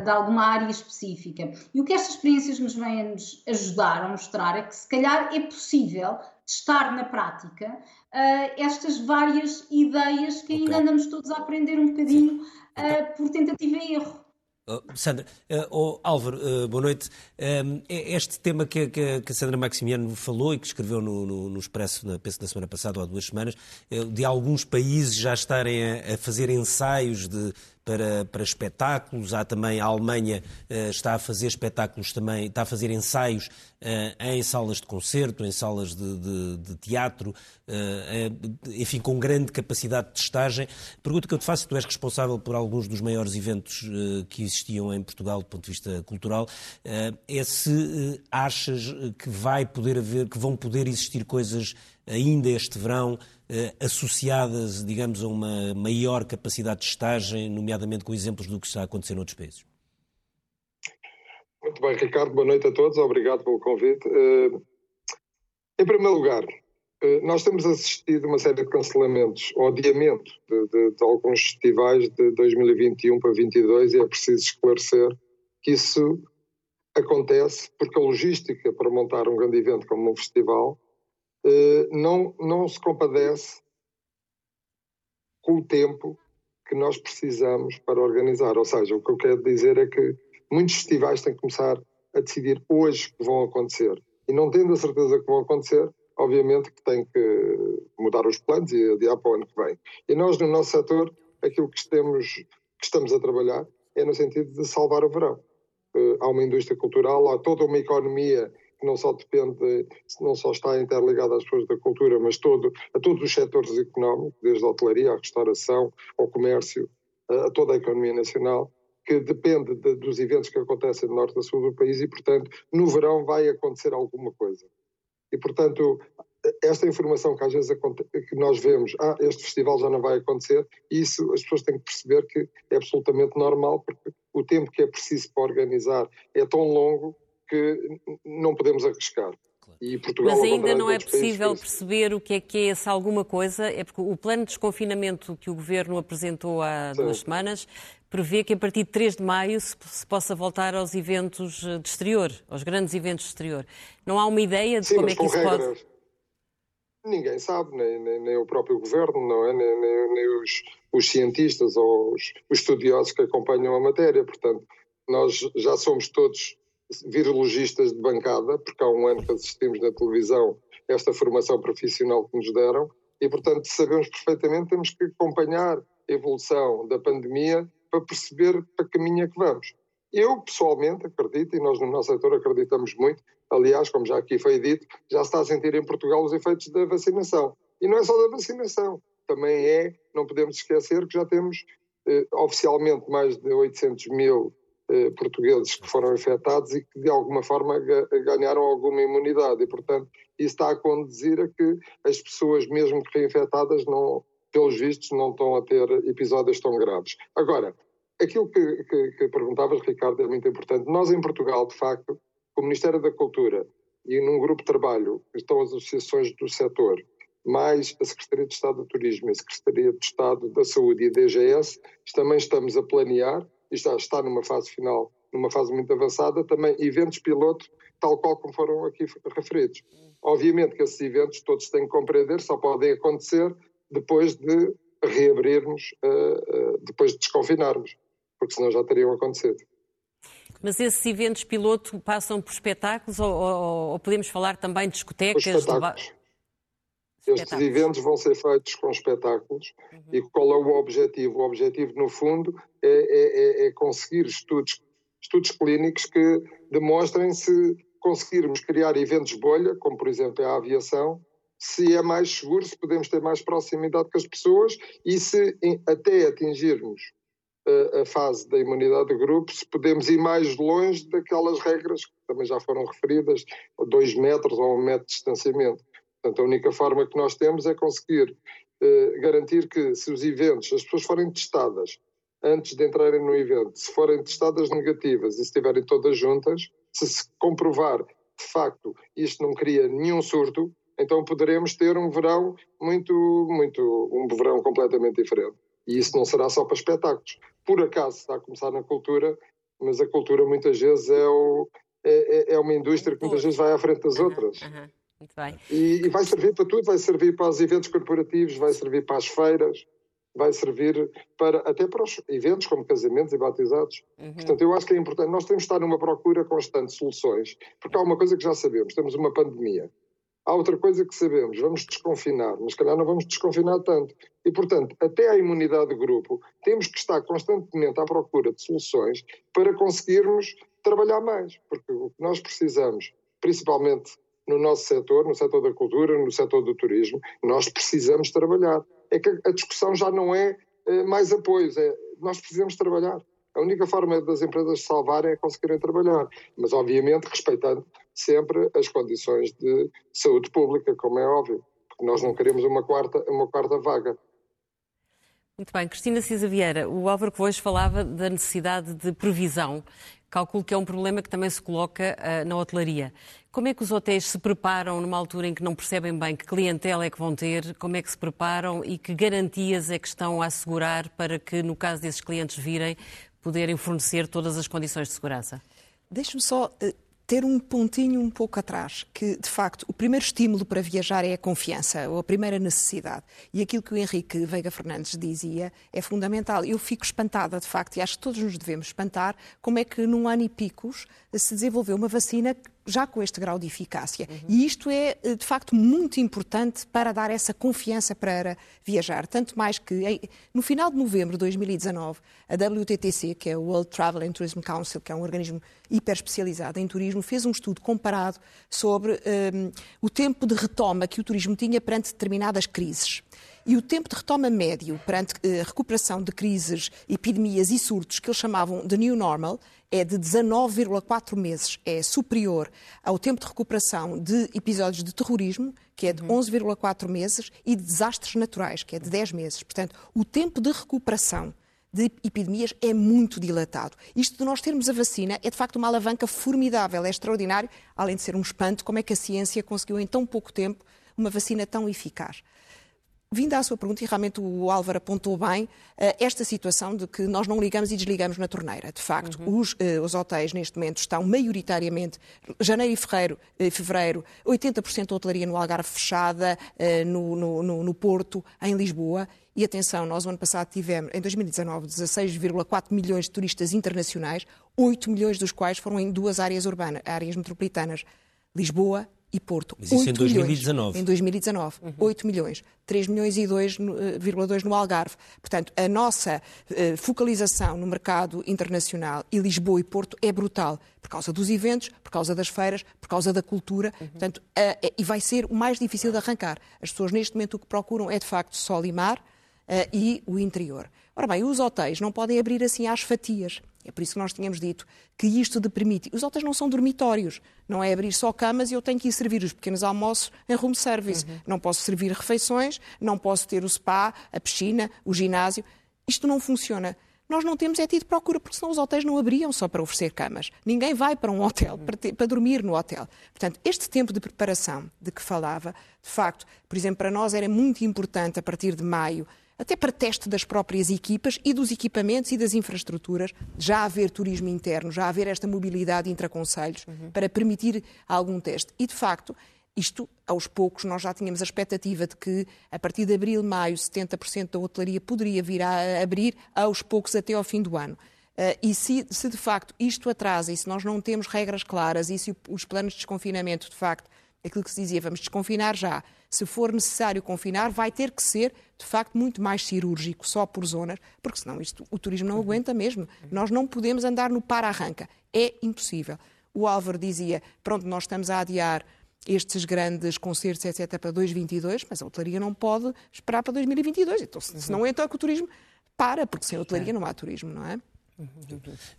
de alguma área específica. E o que estas experiências nos vêm a nos ajudar a mostrar é que se calhar é possível testar na prática uh, estas várias ideias que ainda andamos todos a aprender um bocadinho uh, por tentativa e erro.
Oh, Sandra, uh, oh, Álvaro, uh, boa noite. Um, este tema que, que, que, a Sandra Maximiano falou e que escreveu no, no, no Expresso, na, penso na semana passada ou há duas semanas, de alguns países já estarem a, a fazer ensaios de para, para espetáculos. Há também a Alemanha uh, está a fazer espetáculos também, está a fazer ensaios uh, em salas de concerto, em salas de, de, de teatro, uh, enfim, com grande capacidade de testagem. Pergunta que eu te faço, tu és responsável por alguns dos maiores eventos que existiam em Portugal do ponto de vista cultural, é se achas que vai poder haver, que vão poder existir coisas ainda este verão, eh, associadas, digamos, a uma maior capacidade de estagem, nomeadamente com exemplos do que está a acontecer noutros países?
Muito bem, Ricardo, boa noite a todos, obrigado pelo convite. Eh, em primeiro lugar, eh, nós temos assistido uma série de cancelamentos, ou adiamento de, de, de, alguns festivais de 2021 para 2022 e é preciso esclarecer que isso acontece porque a logística para montar um grande evento como um festival não, não se compadece com o tempo que nós precisamos para organizar. Ou seja, o que eu quero dizer é que muitos festivais têm que começar a decidir hoje que vão acontecer. E não tendo a certeza que vão acontecer, obviamente que têm que mudar os planos e adiar para o ano que vem. E nós, no nosso setor, aquilo que, estamos, que estamos a trabalhar é no sentido de salvar o verão. Uh, há uma indústria cultural, há toda uma economia que não só depende, não só está interligada às pessoas da cultura, mas todo, a todos os setores económicos, desde a hotelaria, à restauração, ao comércio, a, a toda a economia nacional, que depende de, dos eventos que acontecem no norte e sul do país e, portanto, no verão vai acontecer alguma coisa. E, portanto, esta informação que às vezes que nós vemos, ah, este festival já não vai acontecer, isso as pessoas têm que perceber que é absolutamente normal, porque o tempo que é preciso para organizar é tão longo que não podemos arriscar.
Portugal, Mas ainda não é possível perceber o que é que é essa alguma coisa, é porque o plano de desconfinamento que o Governo apresentou há Sim. duas semanas prevê que a partir de 3 de maio se, se, possa voltar aos eventos de exterior, aos grandes eventos de exterior. Não há uma ideia de
Sim,
como é que isso regras. pode...
Ninguém sabe, nem, nem, nem, o próprio Governo, não é? nem, nem, nem os, os, cientistas ou os, os estudiosos que acompanham a matéria. Portanto, nós já somos todos virologistas de bancada, porque há um ano que assistimos na televisão esta formação profissional que nos deram, e portanto sabemos perfeitamente temos que acompanhar a evolução da pandemia para perceber para que caminho é que vamos. Eu, pessoalmente, acredito, e nós no nosso setor acreditamos muito, aliás, como já aqui foi dito, já se está a sentir em Portugal os efeitos da vacinação. E não é só da vacinação, também é, não podemos esquecer que já temos eh, oficialmente mais de 800 mil portugueses que foram infectados e que de alguma forma ganharam alguma imunidade e portanto isso está a conduzir a que as pessoas mesmo que reinfectadas não, pelos vistos não estão a ter episódios tão graves. Agora, aquilo que, que, que perguntavas Ricardo é muito importante. Nós em Portugal, de facto, o Ministério da Cultura e num grupo de trabalho estão as associações do setor, mais a Secretaria de Estado do Turismo e a Secretaria de Estado da Saúde e a DGS, também estamos a planear e já está numa fase final, numa fase muito avançada, também eventos piloto, tal qual como foram aqui referidos. Obviamente que esses eventos todos têm que compreender, só podem acontecer depois de reabrirmos, uh, uh, depois de desconfinarmos, porque senão já teriam acontecido.
Mas esses eventos piloto passam por espetáculos ou, ou, ou podemos falar também de discotecas?
Espetáculos. Estes eventos vão ser feitos com espetáculos uhum. e qual é o objetivo? O objetivo, no fundo, é, é, é, é conseguir estudos, estudos clínicos que demonstrem se conseguirmos criar eventos bolha, como por exemplo a aviação, se é mais seguro, se podemos ter mais proximidade com as pessoas e se até atingirmos a, a fase da imunidade de grupo, se podemos ir mais longe daquelas regras que também já foram referidas, dois metros ou um metro de distanciamento. Portanto, a única forma que nós temos é conseguir eh, garantir que se os eventos, as pessoas forem testadas antes de entrarem no evento, se forem testadas negativas e se estiverem todas juntas, se se comprovar de facto isto não cria nenhum surto, então poderemos ter um verão muito, muito, um verão completamente diferente. E isso não será só para espetáculos. Por acaso está a começar na cultura, mas a cultura muitas vezes é, o, é, é, é uma indústria que muitas vezes vai à frente das outras.
Muito bem.
E, e, vai servir para tudo, vai servir para os eventos corporativos, vai servir para as feiras, vai servir para até para os eventos como casamentos e batizados. Uhum. Portanto, eu acho que é importante. Nós temos de estar numa procura constante de soluções, porque há uma coisa que já sabemos: temos uma pandemia. Há outra coisa que sabemos, vamos desconfinar, mas calhar não vamos desconfinar tanto. E, portanto, até a imunidade de grupo, temos que estar constantemente à procura de soluções para conseguirmos trabalhar mais. Porque o que nós precisamos, principalmente no nosso setor, no setor da cultura, no setor do turismo, nós precisamos trabalhar. É que a discussão já não é, é mais apoios, é nós precisamos trabalhar. A única forma das empresas salvarem é conseguirem trabalhar, mas obviamente respeitando sempre as condições de saúde pública, como é óbvio. Nós não queremos uma quarta, uma quarta vaga.
Muito bem. Cristina Cisa Vieira, o Álvaro Coelho falava da necessidade de previsão. Calculo que é um problema que também se coloca uh, na hotelaria. Como é que os hotéis se preparam numa altura em que não percebem bem que clientela é que vão ter? Como é que se preparam e que garantias é que estão a assegurar para que, no caso desses clientes virem, poderem fornecer todas as condições de segurança?
Deixe-me só uh, ter um pontinho um pouco atrás, que de facto o primeiro estímulo para viajar é a confiança, ou a primeira necessidade. E aquilo que o Henrique Veiga Fernandes dizia é fundamental. Eu fico espantada, de facto, e acho que todos nos devemos espantar, como é que num ano e picos se desenvolveu uma vacina já com este grau de eficácia. Uhum. E isto é, eh, de facto, muito importante para dar essa confiança para viajar. Tanto mais que, no final de novembro de 2019, a WTTC, que é o World Travel and Tourism Council, que é um organismo hiper especializado em turismo, fez um estudo comparado sobre um, ehm, o tempo de retoma que o turismo tinha perante determinadas crises. E o tempo de retoma médio perante a uh, recuperação de crises, epidemias e surtos, que eles chamavam de New Normal, é de 19,4 meses. É superior ao tempo de recuperação de episódios de terrorismo, que é de 11,4 meses, e de desastres naturais, que é de 10 meses. Portanto, o tempo de recuperação de epidemias é muito dilatado. Isto de nós termos a vacina é de facto uma alavanca formidável, é extraordinário, além de ser um espanto, como é que a ciência conseguiu em tão pouco tempo uma vacina tão eficaz. Vindo à sua pergunta, e realmente o Álvaro apontou bem, eh, esta situação de que nós não ligamos e desligamos na torneira. De facto, uhum. os, uh, os, hotéis neste momento estão maioritariamente, janeiro e fevereiro, uh, fevereiro 80% da hotelaria no Algarve fechada, no, no, no, no Porto, em Lisboa. E atenção, nós no ano passado tivemos, em 2019, 16,4 milhões de turistas internacionais, 8 milhões dos quais foram em duas áreas urbanas, áreas metropolitanas, Lisboa e Porto.
Mas isso em 2019.
Milhões, em 2019. Uhum. 8 milhões. 3 milhões e 2,2 no Algarve. Portanto, a nossa uh, focalização no mercado internacional e Lisboa e Porto é brutal. Por causa dos eventos, por causa das feiras, por causa da cultura. Uhum. Portanto, uh, e vai ser o mais difícil de arrancar. As pessoas neste momento o que procuram é de facto sol e mar uh, e o interior. Ora bem, os hotéis não podem abrir assim às fatias. É por isso que nós tínhamos dito que isto de permite. Os hotéis não são dormitórios, não é abrir só camas e eu tenho que ir servir os pequenos almoços em room service. Uhum. Não posso servir refeições, não posso ter o spa, a piscina, o ginásio. Isto não funciona. Nós não temos é tido procura, porque senão os hotéis não abriam só para oferecer camas. Ninguém vai para um hotel, para, ter, para dormir no hotel. Portanto, este tempo de preparação de que falava, de facto, por exemplo, para nós era muito importante, a partir de maio, até para teste das próprias equipas e dos equipamentos e das infraestruturas, já haver turismo interno, já haver esta mobilidade intraconselhos uhum. para permitir algum teste. E, de facto, isto, aos poucos, nós já tínhamos a expectativa de que, a partir de abril, maio, 70% da hotelaria poderia vir a abrir, aos poucos, até ao fim do ano. Uh, e se, se, de facto isto atrasa e se nós não temos regras claras e se os planos de desconfinamento, de facto, aquilo que se dizia, vamos desconfinar já, se for necessário confinar, vai ter que ser, de facto, muito mais cirúrgico, só por zonas, porque senão isto, o turismo não aguenta mesmo. Nós não podemos andar no para-arranca. É impossível. O Álvaro dizia, pronto, nós estamos a adiar estes grandes concertos, etc., para 2022, mas a hotelaria não pode esperar para 2022. Então, se não, então é que o turismo para, porque sem hotelaria não há turismo, não é?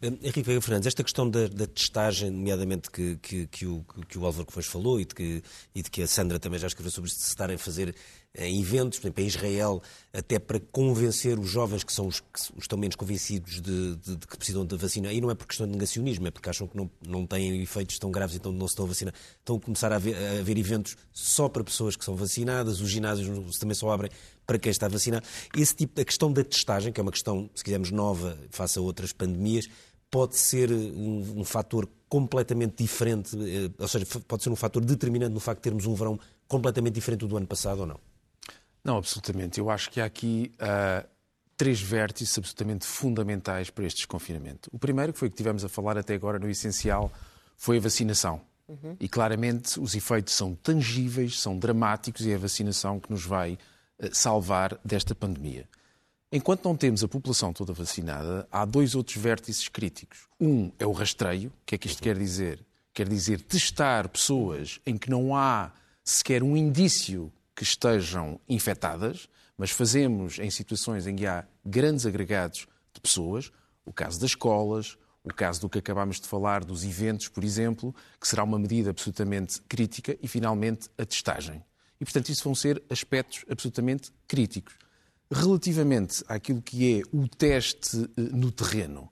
Henrique Veiga Fernandes, esta questão da, da testagem, nomeadamente que, que, que, o, que o Álvaro Covas falou e de, que, e de que a Sandra também já escreveu sobre isto, de se estarem a fazer em eventos, por exemplo, em Israel, até para convencer os jovens que são os que estão menos convencidos de, de, de, que precisam da vacina. E não é por questão de negacionismo, é porque acham que não, não têm efeitos tão graves, então não se estão a vacinar. Estão a começar a haver, a haver eventos só para pessoas que são vacinadas, os ginásios também só abrem para quem está vacinado. Esse tipo, a questão da testagem, que é uma questão, se quisermos, nova face a outras pandemias, pode ser um, um fator completamente diferente, eh, ou seja, pode ser um fator determinante no facto de termos um verão completamente diferente do ano passado ou não?
Não, absolutamente. Eu acho que há aqui uh, três vértices absolutamente fundamentais para este desconfinamento. O primeiro, que foi o que tivemos a falar até agora no essencial, foi a vacinação. Uhum. E claramente os efeitos são tangíveis, são dramáticos e é a vacinação que nos vai uh, salvar desta pandemia. Enquanto não temos a população toda vacinada, há dois outros vértices críticos. Um é o rastreio. O que é que isto quer dizer? Quer dizer testar pessoas em que não há sequer um indício que estejam infectadas, mas fazemos em situações em que há grandes agregados de pessoas, o caso das escolas, o caso do que acabámos de falar, dos eventos, por exemplo, que será uma medida absolutamente crítica, e finalmente a testagem. E, portanto, isso vão ser aspectos absolutamente críticos. Relativamente àquilo que é o teste eh, no terreno,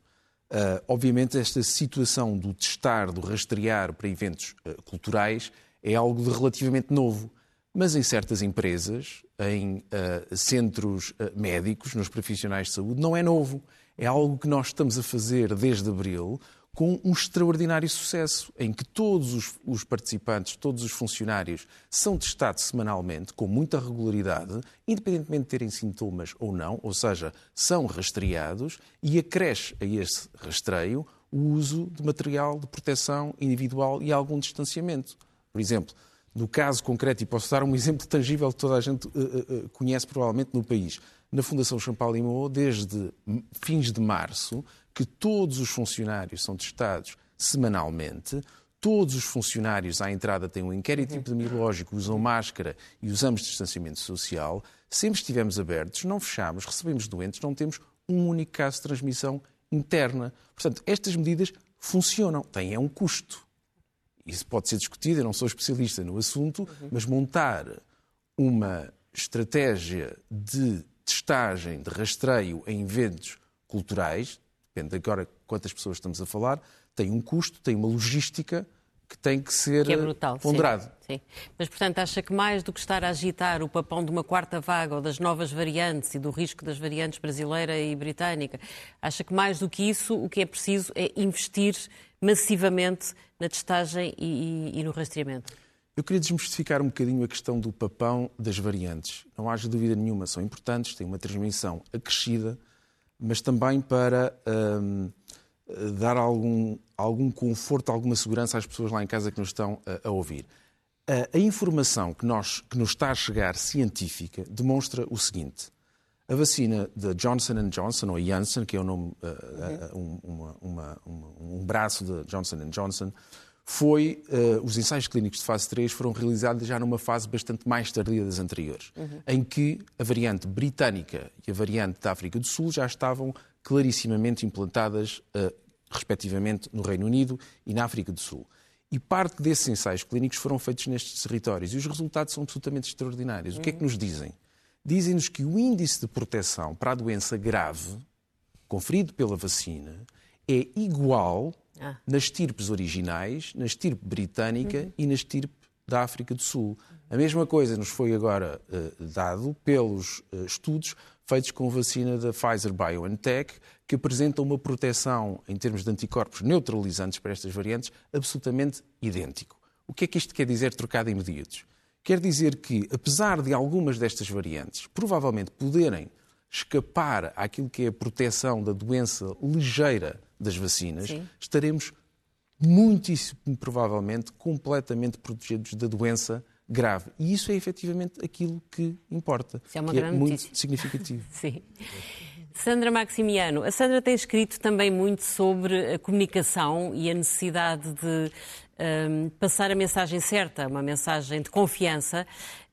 uh, obviamente esta situação do testar, do rastrear para eventos uh, culturais é algo de relativamente novo. Mas em certas empresas, em centros médicos, nos profissionais de saúde, não é novo. É algo que nós estamos a fazer desde abril, com um extraordinário sucesso, em que todos os, os, participantes, todos os funcionários são testados semanalmente, com muita regularidade, independentemente de terem sintomas ou não, ou seja, são rastreados e acresce a esse rastreio o uso de material de proteção individual e algum distanciamento. Por exemplo, no caso concreto, e posso dar um [LAUGHS] exemplo tangível que toda a gente uh, uh, conhece provavelmente no país, na Fundação Champalimau, desde fins de março, que todos os funcionários são testados semanalmente, todos os funcionários à entrada têm um inquérito epidemiológico, usam máscara e usamos distanciamento social. Sempre estivemos abertos, não fechamos, recebemos doentes, não temos um único caso de transmissão interna. Portanto, estas medidas funcionam, têm é um custo. Isso pode ser discutido, eu não sou especialista no assunto, mas montar uma estratégia de testagem, de rastreio em eventos culturais, depende agora quantas pessoas estamos a falar, tem um custo, tem uma logística que tem que ser que é brutal, ponderado.
Sim, sim. Mas, portanto, acha que mais do que estar a agitar o papão de uma quarta vaga ou das novas variantes e do risco das variantes brasileira e britânica, acha que mais do que isso, o que é preciso é investir massivamente na testagem e, e, e no rastreamento?
Eu queria desmistificar um bocadinho a questão do papão das variantes. Não haja dúvida nenhuma, são importantes, têm uma transmissão acrescida, mas também para hum, dar algum, algum conforto, alguma segurança às pessoas lá em casa que nos estão a, a ouvir. A, a, informação que, nós, que nos está a chegar científica demonstra o seguinte. A vacina da Johnson Johnson, ou Janssen, que é o nome, uh, uh, uma, uma, uma, um braço da Johnson Johnson, foi, uh, os ensaios clínicos de fase 3 foram realizados já numa fase bastante mais tardia das anteriores, uhum. em que a variante britânica e a variante da África do Sul já estavam clarissimamente implantadas, uh, respectivamente, no Reino Unido e na África do Sul. E parte desses ensaios clínicos foram feitos nestes territórios e os resultados são absolutamente extraordinários. Uhum. O que é que nos dizem? Dizem-nos que o índice de proteção para a doença grave, conferido pela vacina, é igual ah. nas estirpes originais, na estirpe britânica uhum. e na estirpe da África do Sul. A mesma coisa nos foi agora uh, dado pelos uh, estudos feitos com vacina da Pfizer BioNTech, que apresenta uma proteção em termos de anticorpos neutralizantes para estas variantes absolutamente idêntico. O que é que isto quer dizer trocado em medidos? Quer dizer que, apesar de algumas destas variantes provavelmente poderem escapar àquilo que é a proteção da doença ligeira das vacinas, Sim. estaremos muitíssimo provavelmente completamente protegidos da doença grave. E isso é efetivamente aquilo que importa.
Isso é uma
que
é grande
é muito
notícia.
significativo. [LAUGHS]
Sim. Sandra Maximiano, a Sandra tem escrito também muito sobre a comunicação e a necessidade de um, passar a mensagem certa, uma mensagem de confiança.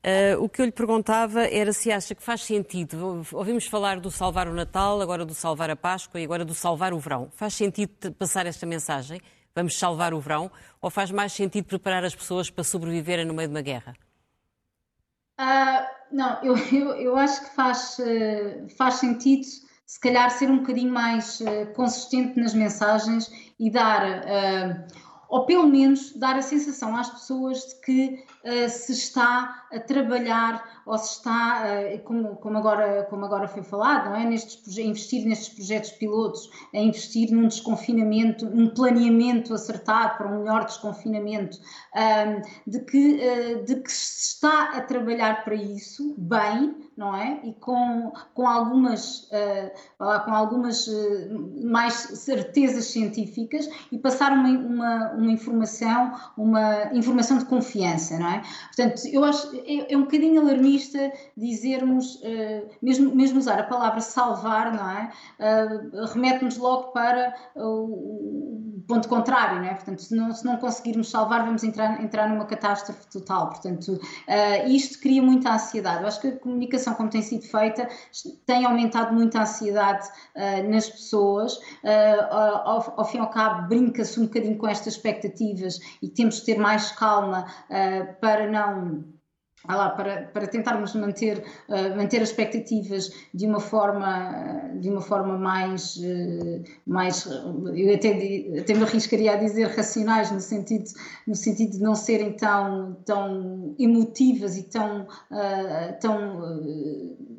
Uh, o que eu lhe perguntava era se acha que faz sentido, ouvimos falar do salvar o Natal, agora do salvar a Páscoa e agora do salvar o verão. Faz sentido passar esta mensagem? Vamos salvar o verão? Ou faz mais sentido preparar as pessoas para sobreviverem no meio de uma guerra?
Uh, não, eu, eu, eu, acho que faz, uh, faz sentido, se calhar, ser um bocadinho mais consistente nas mensagens e dar ou pelo menos dar a sensação às pessoas de que uh, se está a trabalhar ou se está, uh, como, agora, como agora foi falado, não é? nestes, investir nestes projetos pilotos, a investir num desconfinamento, num planeamento acertado para um melhor desconfinamento, de, que, uh, de que se está a trabalhar para isso bem, não é? E com, com algumas, com algumas mais certezas científicas e passar uma, uma uma informação, uma informação de confiança, não é? Portanto, eu acho é, é um bocadinho alarmista dizermos, uh, mesmo, mesmo usar a palavra salvar, não é? Uh, remete-nos logo para o ponto contrário, não é? Portanto, se não, se não conseguirmos salvar, vamos entrar, entrar numa catástrofe total. Portanto, uh, isto cria muita ansiedade. Eu acho que a comunicação, como tem sido feita, tem aumentado muito a ansiedade nas pessoas. Ao, ao, fim e ao cabo, brinca-se um bocadinho com esta expectativa expectativas e temos de ter mais calma uh, para não lá, para, para tentarmos manter, uh, manter as expectativas de uma forma, de uma forma mais, uh, mais eu até, até me arriscaria a dizer racionais, no sentido, no sentido de não serem tão, tão emotivas e tão, uh, tão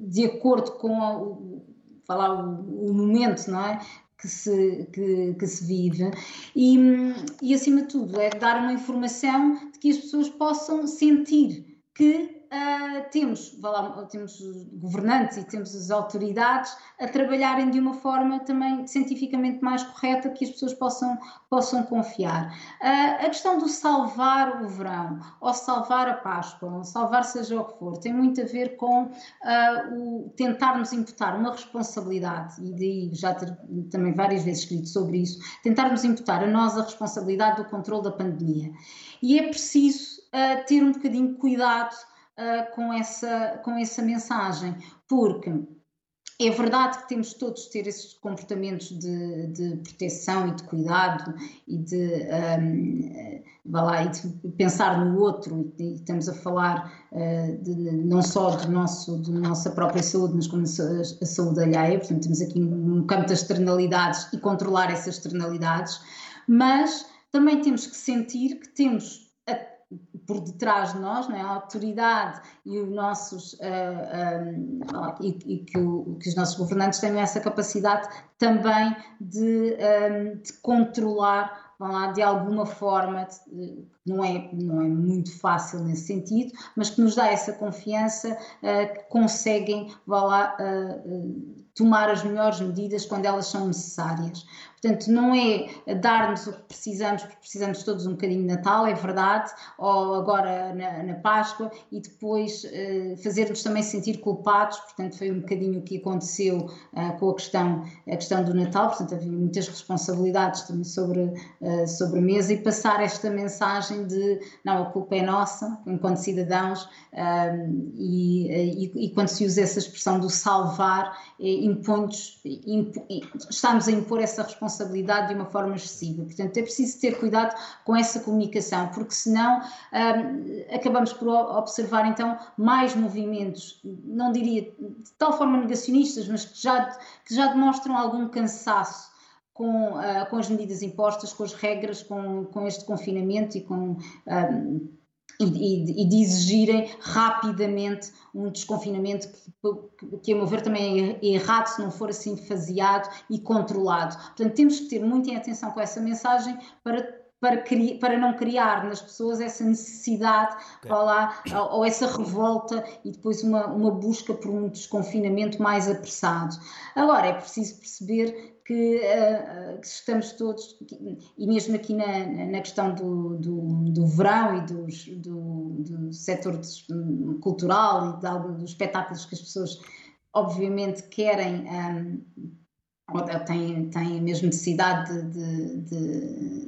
de acordo com o, falar, o momento, não é? que se, que, que, se vive e, e, acima de tudo, é dar uma informação de que as pessoas possam sentir que uh, temos, lá, temos governantes e temos as autoridades a trabalharem de uma forma também cientificamente mais correta que as pessoas possam, possam confiar. Uh, a questão do salvar o verão, ou salvar a Páscoa, ou salvar seja o que for, tem muito a ver com uh, o tentarmos imputar uma responsabilidade, e daí já ter também várias vezes escrito sobre isso, tentarmos imputar a nós a responsabilidade do controle da pandemia. E é preciso uh, ter um bocadinho cuidado uh, com, essa, com essa mensagem, porque é verdade que temos todos ter esses comportamentos de, de proteção e de cuidado e de, um, lá, e de pensar no outro, e, estamos a falar uh, de, não só do nosso, nossa própria saúde, mas como a, a saúde alheia, portanto temos aqui um campo das externalidades e controlar essas externalidades, mas também temos que sentir que temos por detrás de nós, é? a autoridade e os nossos uh, eh, um, eh, e, e que, o, que, os nossos governantes tenham essa capacidade também de, um, eh, de controlar lá, de alguma forma, não é, não é muito fácil nesse sentido, mas que nos dá essa confiança uh, que conseguem lá, uh, tomar as melhores medidas quando elas são necessárias. Portanto, não é dar-nos o que precisamos, porque precisamos todos um bocadinho de Natal, é verdade, ou agora na, na Páscoa, e depois uh, fazer-nos também sentir culpados, portanto, foi um bocadinho o que aconteceu uh, com a questão, a questão do Natal, portanto, havia muitas responsabilidades também sobre, uh, sobre a mesa, e passar esta mensagem de não, a culpa é nossa, enquanto cidadãos, e, e, e, quando se usa essa expressão do salvar, impõe imp, estamos a impor essa responsabilidade de uma forma excessiva. Portanto, é preciso ter cuidado com essa comunicação, porque senão um, acabamos por observar então mais movimentos, não diria de tal forma negacionistas, mas que já, que já demonstram algum cansaço. Com, uh, com as medidas impostas, com as regras, com, com este confinamento e com um, e, e, de exigirem rapidamente um desconfinamento que, que, a meu ver, também é errado se não for assim faseado e controlado. Portanto, temos que ter muita atenção com essa mensagem para para, para, não criar nas pessoas essa necessidade okay. lá, ou, ou, essa revolta e depois uma, uma busca por um desconfinamento mais apressado. Agora, é preciso perceber que, uh, que estamos todos, e mesmo aqui na, na questão do, do, do verão e dos, do, do setor cultural e de dos espetáculos que as pessoas obviamente querem um, ou têm, têm a mesma necessidade de, de,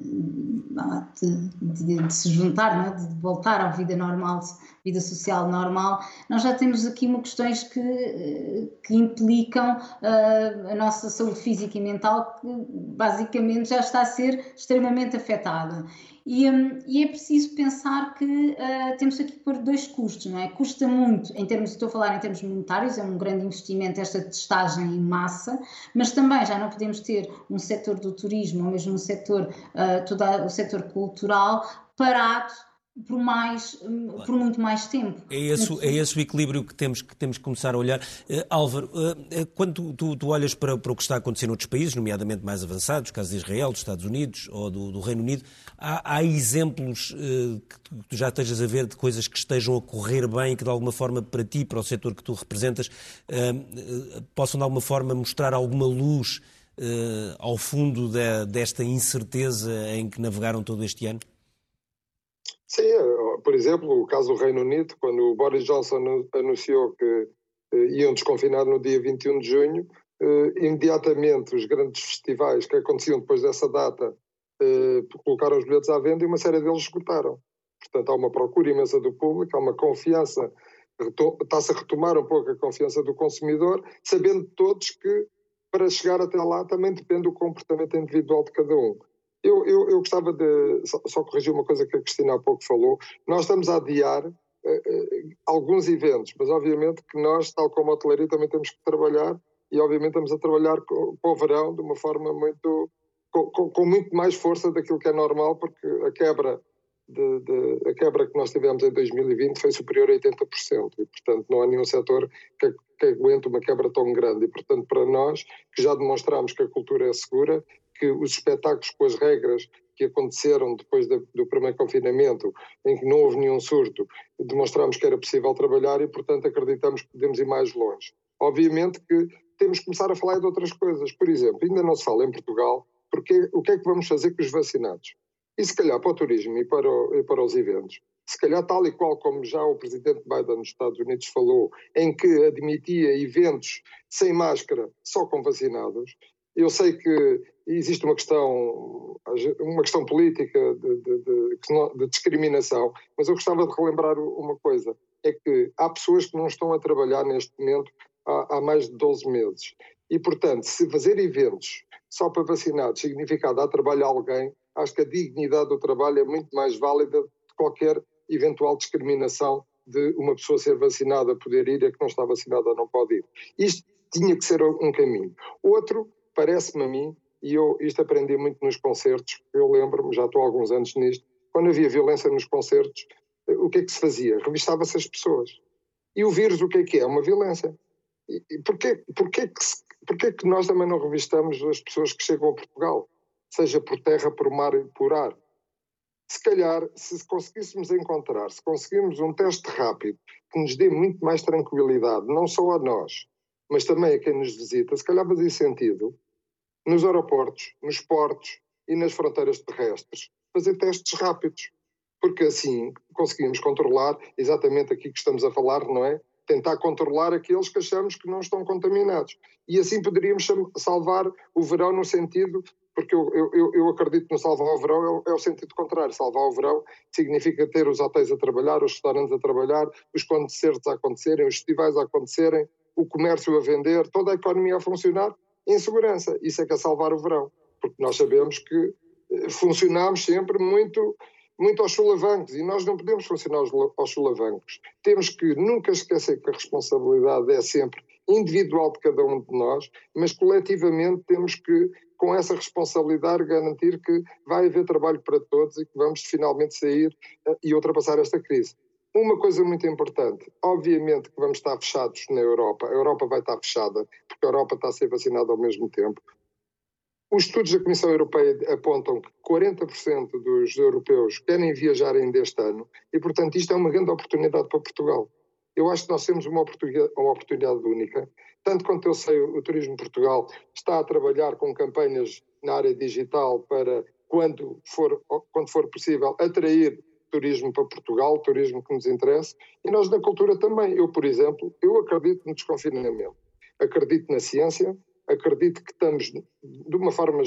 de, de se juntar, é? de voltar à vida normal, vida social normal, nós já temos aqui uma questões que, que implicam uh, a nossa saúde física e mental, que basicamente já está a ser extremamente afetada. E, um, e, é preciso pensar que uh, temos aqui por dois custos, não é? Custa muito, em termos, estou a falar em termos monetários, é um grande investimento esta testagem em massa, mas também já não podemos ter um setor do turismo ou mesmo um setor, uh, todo o setor cultural parado por mais claro. por muito mais tempo.
É esse, é esse o equilíbrio que temos que temos que começar a olhar. Uh, Álvaro, uh, quando tu, tu, tu, olhas para, para o que está a acontecer noutros países, nomeadamente mais avançados, caso de Israel, dos Estados Unidos ou do, do Reino Unido, há, há exemplos uh, que tu, tu já estejas a ver de coisas que estejam a correr bem, que de alguma forma para ti, para o setor que tu representas, possam de alguma forma mostrar alguma luz ao fundo de, desta incerteza em que navegaram todo este ano?
Sim, eh, por exemplo, o caso do Reino Unido, quando o Boris Johnson anunciou que eh, iam desconfinar no dia 21 de junho, eh, imediatamente os grandes festivais que aconteciam depois dessa data colocaram os bilhetes à venda e uma série deles esgotaram. Portanto, há uma procura imensa do público, há uma confiança, está-se a retomar um pouco a confiança do consumidor, sabendo todos que para chegar até lá também depende do comportamento individual de cada um. Eu, eu, eu gostava de só, só, corrigir uma coisa que a Cristina há pouco falou. Nós estamos a adiar alguns eventos, mas obviamente que nós, tal como a hotelaria, também temos que trabalhar e obviamente estamos a trabalhar com, com o verão de uma forma muito com, com, com, muito mais força daquilo que é normal, porque a quebra de, de, a quebra que nós tivemos em 2020 foi superior a 80% e portanto não há nenhum setor que, que aguente uma quebra tão grande e portanto para nós que já demonstramos que a cultura é segura, que os espetáculos com as regras que aconteceram depois do primeiro confinamento, em que não houve nenhum surto, demonstramos que era possível trabalhar e, portanto, acreditamos que podemos ir mais longe. Obviamente que temos que começar a falar de outras coisas. Por exemplo, ainda não se fala em Portugal, porque o que é que vamos fazer com os vacinados? E se calhar para o turismo e para, o, e para os eventos, se calhar tal e qual como já o presidente Biden nos Estados Unidos falou, em que admitia eventos sem máscara só com vacinados, eu sei que existe uma questão, uma questão política de, de, de, de, discriminação, mas eu gostava de relembrar uma coisa: é que há pessoas que não estão a trabalhar neste momento há, há mais de 12 meses. E, portanto, se fazer eventos só para vacinados significa dar trabalho a alguém, acho que a dignidade do trabalho é muito mais válida de qualquer eventual discriminação de uma pessoa ser vacinada poder ir e a que não está vacinada não pode ir. Isto tinha que ser um caminho. Outro parece-me a mim, e eu isto aprendi muito nos concertos, eu lembro-me, já estou há alguns anos nisto, quando havia violência nos concertos, o que é que se fazia? Revistava-se as pessoas. E o vírus o que é que é? Uma violência. E, e porquê, porquê, que, porquê que nós também não revistamos as pessoas que chegam a Portugal? Seja por terra, por mar e por ar. Se calhar, se conseguíssemos encontrar, se conseguirmos um teste rápido que nos dê muito mais tranquilidade, não só a nós, mas também a quem nos visita, se calhar fazia sentido nos aeroportos, nos portos e nas fronteiras terrestres, fazer testes rápidos, porque assim conseguimos controlar exatamente aqui que estamos a falar, não é? Tentar controlar aqueles que achamos que não estão contaminados. E assim poderíamos salvar o verão no sentido, porque eu, eu, eu acredito que no salvar o verão é o, é o sentido contrário. Salvar o verão significa ter os hotéis a trabalhar, os restaurantes a trabalhar, os concertos a acontecerem, os festivais a acontecerem, o comércio a vender, toda a economia a funcionar em segurança. Isso é que é salvar o verão, porque nós sabemos que eh, funcionamos sempre muito muito aos solavancos e nós não podemos funcionar aos, solavancos. Temos que nunca esquecer que a responsabilidade é sempre individual de cada um de nós, mas coletivamente temos que, com essa responsabilidade, garantir que vai haver trabalho para todos e que vamos finalmente sair eh, e ultrapassar esta crise. Uma coisa muito importante, obviamente que vamos estar fechados na Europa, a Europa vai estar fechada, porque a Europa está a ser vacinada ao mesmo tempo. Os estudos da Comissão Europeia apontam que 40% dos europeus querem viajar ainda este ano e, portanto, isto é uma grande oportunidade para Portugal. Eu acho que nós temos uma oportunidade, uma oportunidade única. Tanto quanto eu sei, o Turismo Portugal está a trabalhar com campanhas na área digital para, quando for, quando for possível, atrair turismo para Portugal, turismo que nos interessa, e nós na cultura também. Eu, por exemplo, eu acredito no desconfinamento, acredito na ciência, acredito que estamos, de uma forma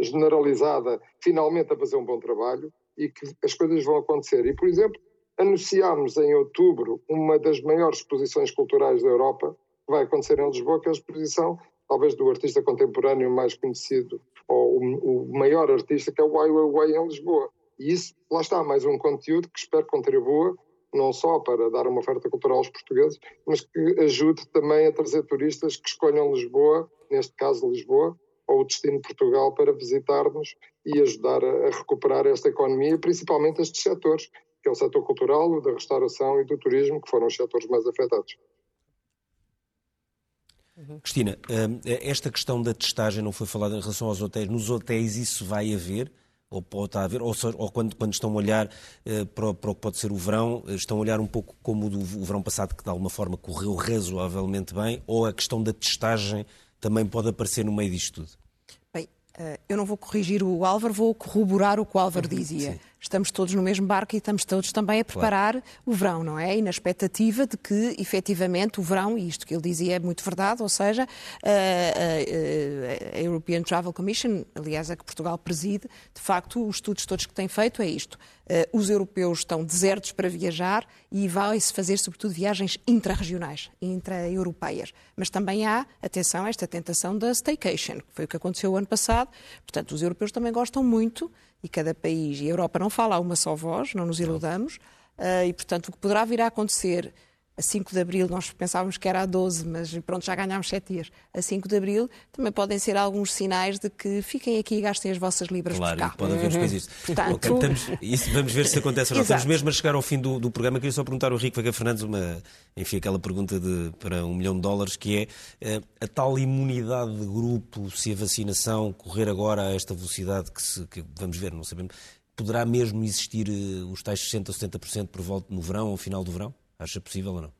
generalizada, finalmente a fazer um bom trabalho e que as coisas vão acontecer. E, por exemplo, anunciámos em outubro uma das maiores exposições culturais da Europa, que vai acontecer em Lisboa, que é a exposição, talvez, do artista contemporâneo mais conhecido, ou o, maior artista, que é o Ai Weiwei em Lisboa. E isso, lá está, mais um conteúdo que espero contribua não só para dar uma oferta cultural aos portugueses, mas que ajude também a trazer turistas que escolham Lisboa, neste caso Lisboa, ou o destino Portugal para visitar-nos e ajudar a, recuperar esta economia, principalmente estes setores, que é o setor cultural, o da restauração e do turismo, que foram os setores mais afetados.
Cristina, hum, esta questão da testagem não foi falada em relação aos hotéis. Nos hotéis isso vai haver? Ou pode estar a ver, ou, ou quando, quando, estão a olhar uh, para, para, o que pode ser o verão, eh, estão a olhar um pouco como o, do, o verão passado, que de alguma forma correu razoavelmente bem, ou a questão da testagem também pode aparecer no meio disto tudo?
Bem, uh, eu não vou corrigir o Álvaro, vou corroborar o que o Álvaro [LAUGHS] dizia. Sim estamos todos no mesmo barco e estamos todos também a preparar claro. o verão, não é? E na expectativa de que, efetivamente, o verão, e isto que ele dizia é muito verdade, ou seja, a, European Travel Commission, aliás, a que Portugal preside, de facto, os estudos todos que tem feito é isto. Uh, os europeus estão desertos para viajar e vai-se fazer, sobretudo, viagens intra-regionais, intra-europeias. Mas também há, atenção, esta tentação da staycation, que foi o que aconteceu o ano passado. Portanto, os europeus também gostam muito e cada país, e a Europa não fala a uma só voz, não nos iludamos, e, portanto, o que poderá vir a acontecer a 5 de Abril, nós pensávamos que era a 12, mas pronto, já ganhámos 7 dias. A 5 de Abril também podem ser alguns sinais de que fiquem aqui e gastem as vossas libras
claro,
por cá.
pode haver depois isso. Portanto... estamos, isso. Vamos ver se acontece ou não. Estamos mesmo a chegar ao fim do, do programa. Queria só perguntar ao Rico Vega Fernandes uma, enfim, aquela pergunta de, para um milhão de dólares, que é eh, a tal imunidade de grupo, se a vacinação correr agora a esta velocidade que, se, que vamos ver, não sabemos, poderá mesmo existir eh, os tais 60% ou 70% por volta no verão ou final do verão? Acha possível ou não?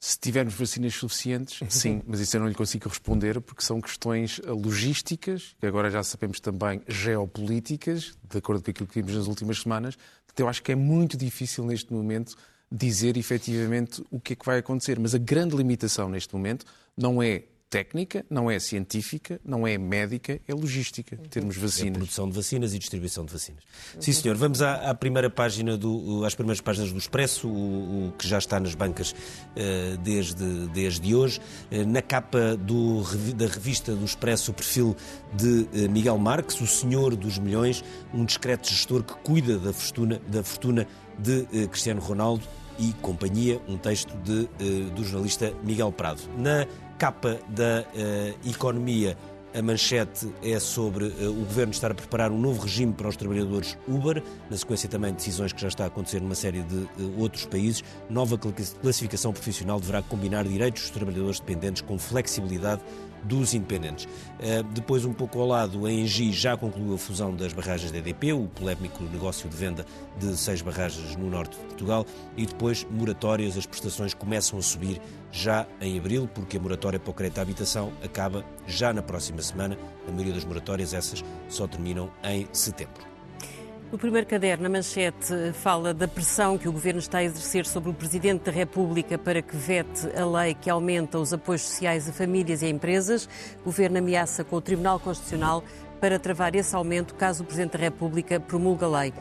Se tivermos vacinas suficientes, [LAUGHS] sim, mas isso eu não lhe consigo responder porque são questões logísticas, que agora já sabemos também geopolíticas, de acordo com aquilo que vimos nas últimas semanas. Então eu acho que é muito difícil neste momento dizer efetivamente o que é que vai acontecer. Mas a grande limitação neste momento não é técnica, não é científica, não é médica, é logística, termos vacinas.
É produção de vacinas e distribuição de vacinas. Sim, senhor. Vamos à, à primeira página do, às primeiras páginas do Expresso, o, o que já está nas bancas uh, desde, desde hoje. Uh, na capa do, da revista do Expresso, o perfil de uh, Miguel Marques, o senhor dos milhões, um discreto gestor que cuida da fortuna, da fortuna de Cristiano Ronaldo e companhia, um texto de, do jornalista Miguel Prado. Na capa da uh, economia, a manchete é sobre uh, o governo estar a preparar um novo regime para os trabalhadores Uber, na sequência também de decisões que já está a acontecer numa série de uh, outros países. Nova classificação profissional deverá combinar direitos dos trabalhadores dependentes com flexibilidade dos independentes. Uh, depois, um pouco ao lado, a Engie já concluiu a fusão das barragens da EDP, o polémico negócio de venda de seis barragens no norte de Portugal, e depois moratórias, as prestações começam a subir já em abril, porque a moratória para o crédito à habitação acaba já na próxima semana. A maioria das moratórias, essas, só terminam em setembro.
No primeiro caderno, a manchete fala da pressão que o Governo está a exercer sobre o Presidente da República para que vete a lei que aumenta os apoios sociais a famílias e a empresas. O Governo ameaça com o Tribunal Constitucional para travar esse aumento caso o Presidente da República promulgue a lei.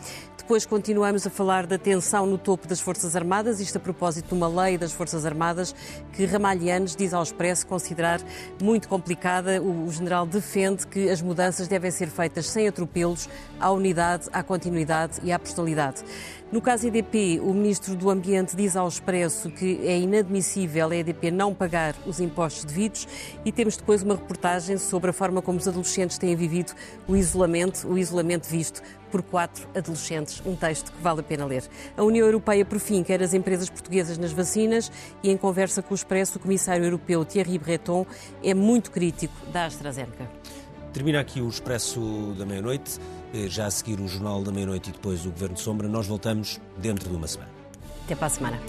Depois continuamos a falar da tensão no topo das Forças Armadas, isto a propósito de uma lei das Forças Armadas que Ramalhianes diz ao Expresso considerar muito complicada. O general defende que as mudanças devem ser feitas sem atropelos à unidade, à continuidade e à personalidade. No caso EDP, o Ministro do Ambiente diz ao Expresso que é inadmissível a EDP não pagar os impostos devidos e temos depois uma reportagem sobre a forma como os adolescentes têm vivido o isolamento, o isolamento visto por quatro adolescentes. Um texto que vale a pena ler. A União Europeia, por fim, quer as empresas portuguesas nas vacinas e, em conversa com o Expresso, o Comissário Europeu Thierry Breton é muito crítico da AstraZeneca.
Termina aqui o Expresso da Meia-Noite, eh, já a seguir o Jornal da Meia-Noite e depois o Governo de Sombra. Nós voltamos dentro de uma semana.
Até para a semana.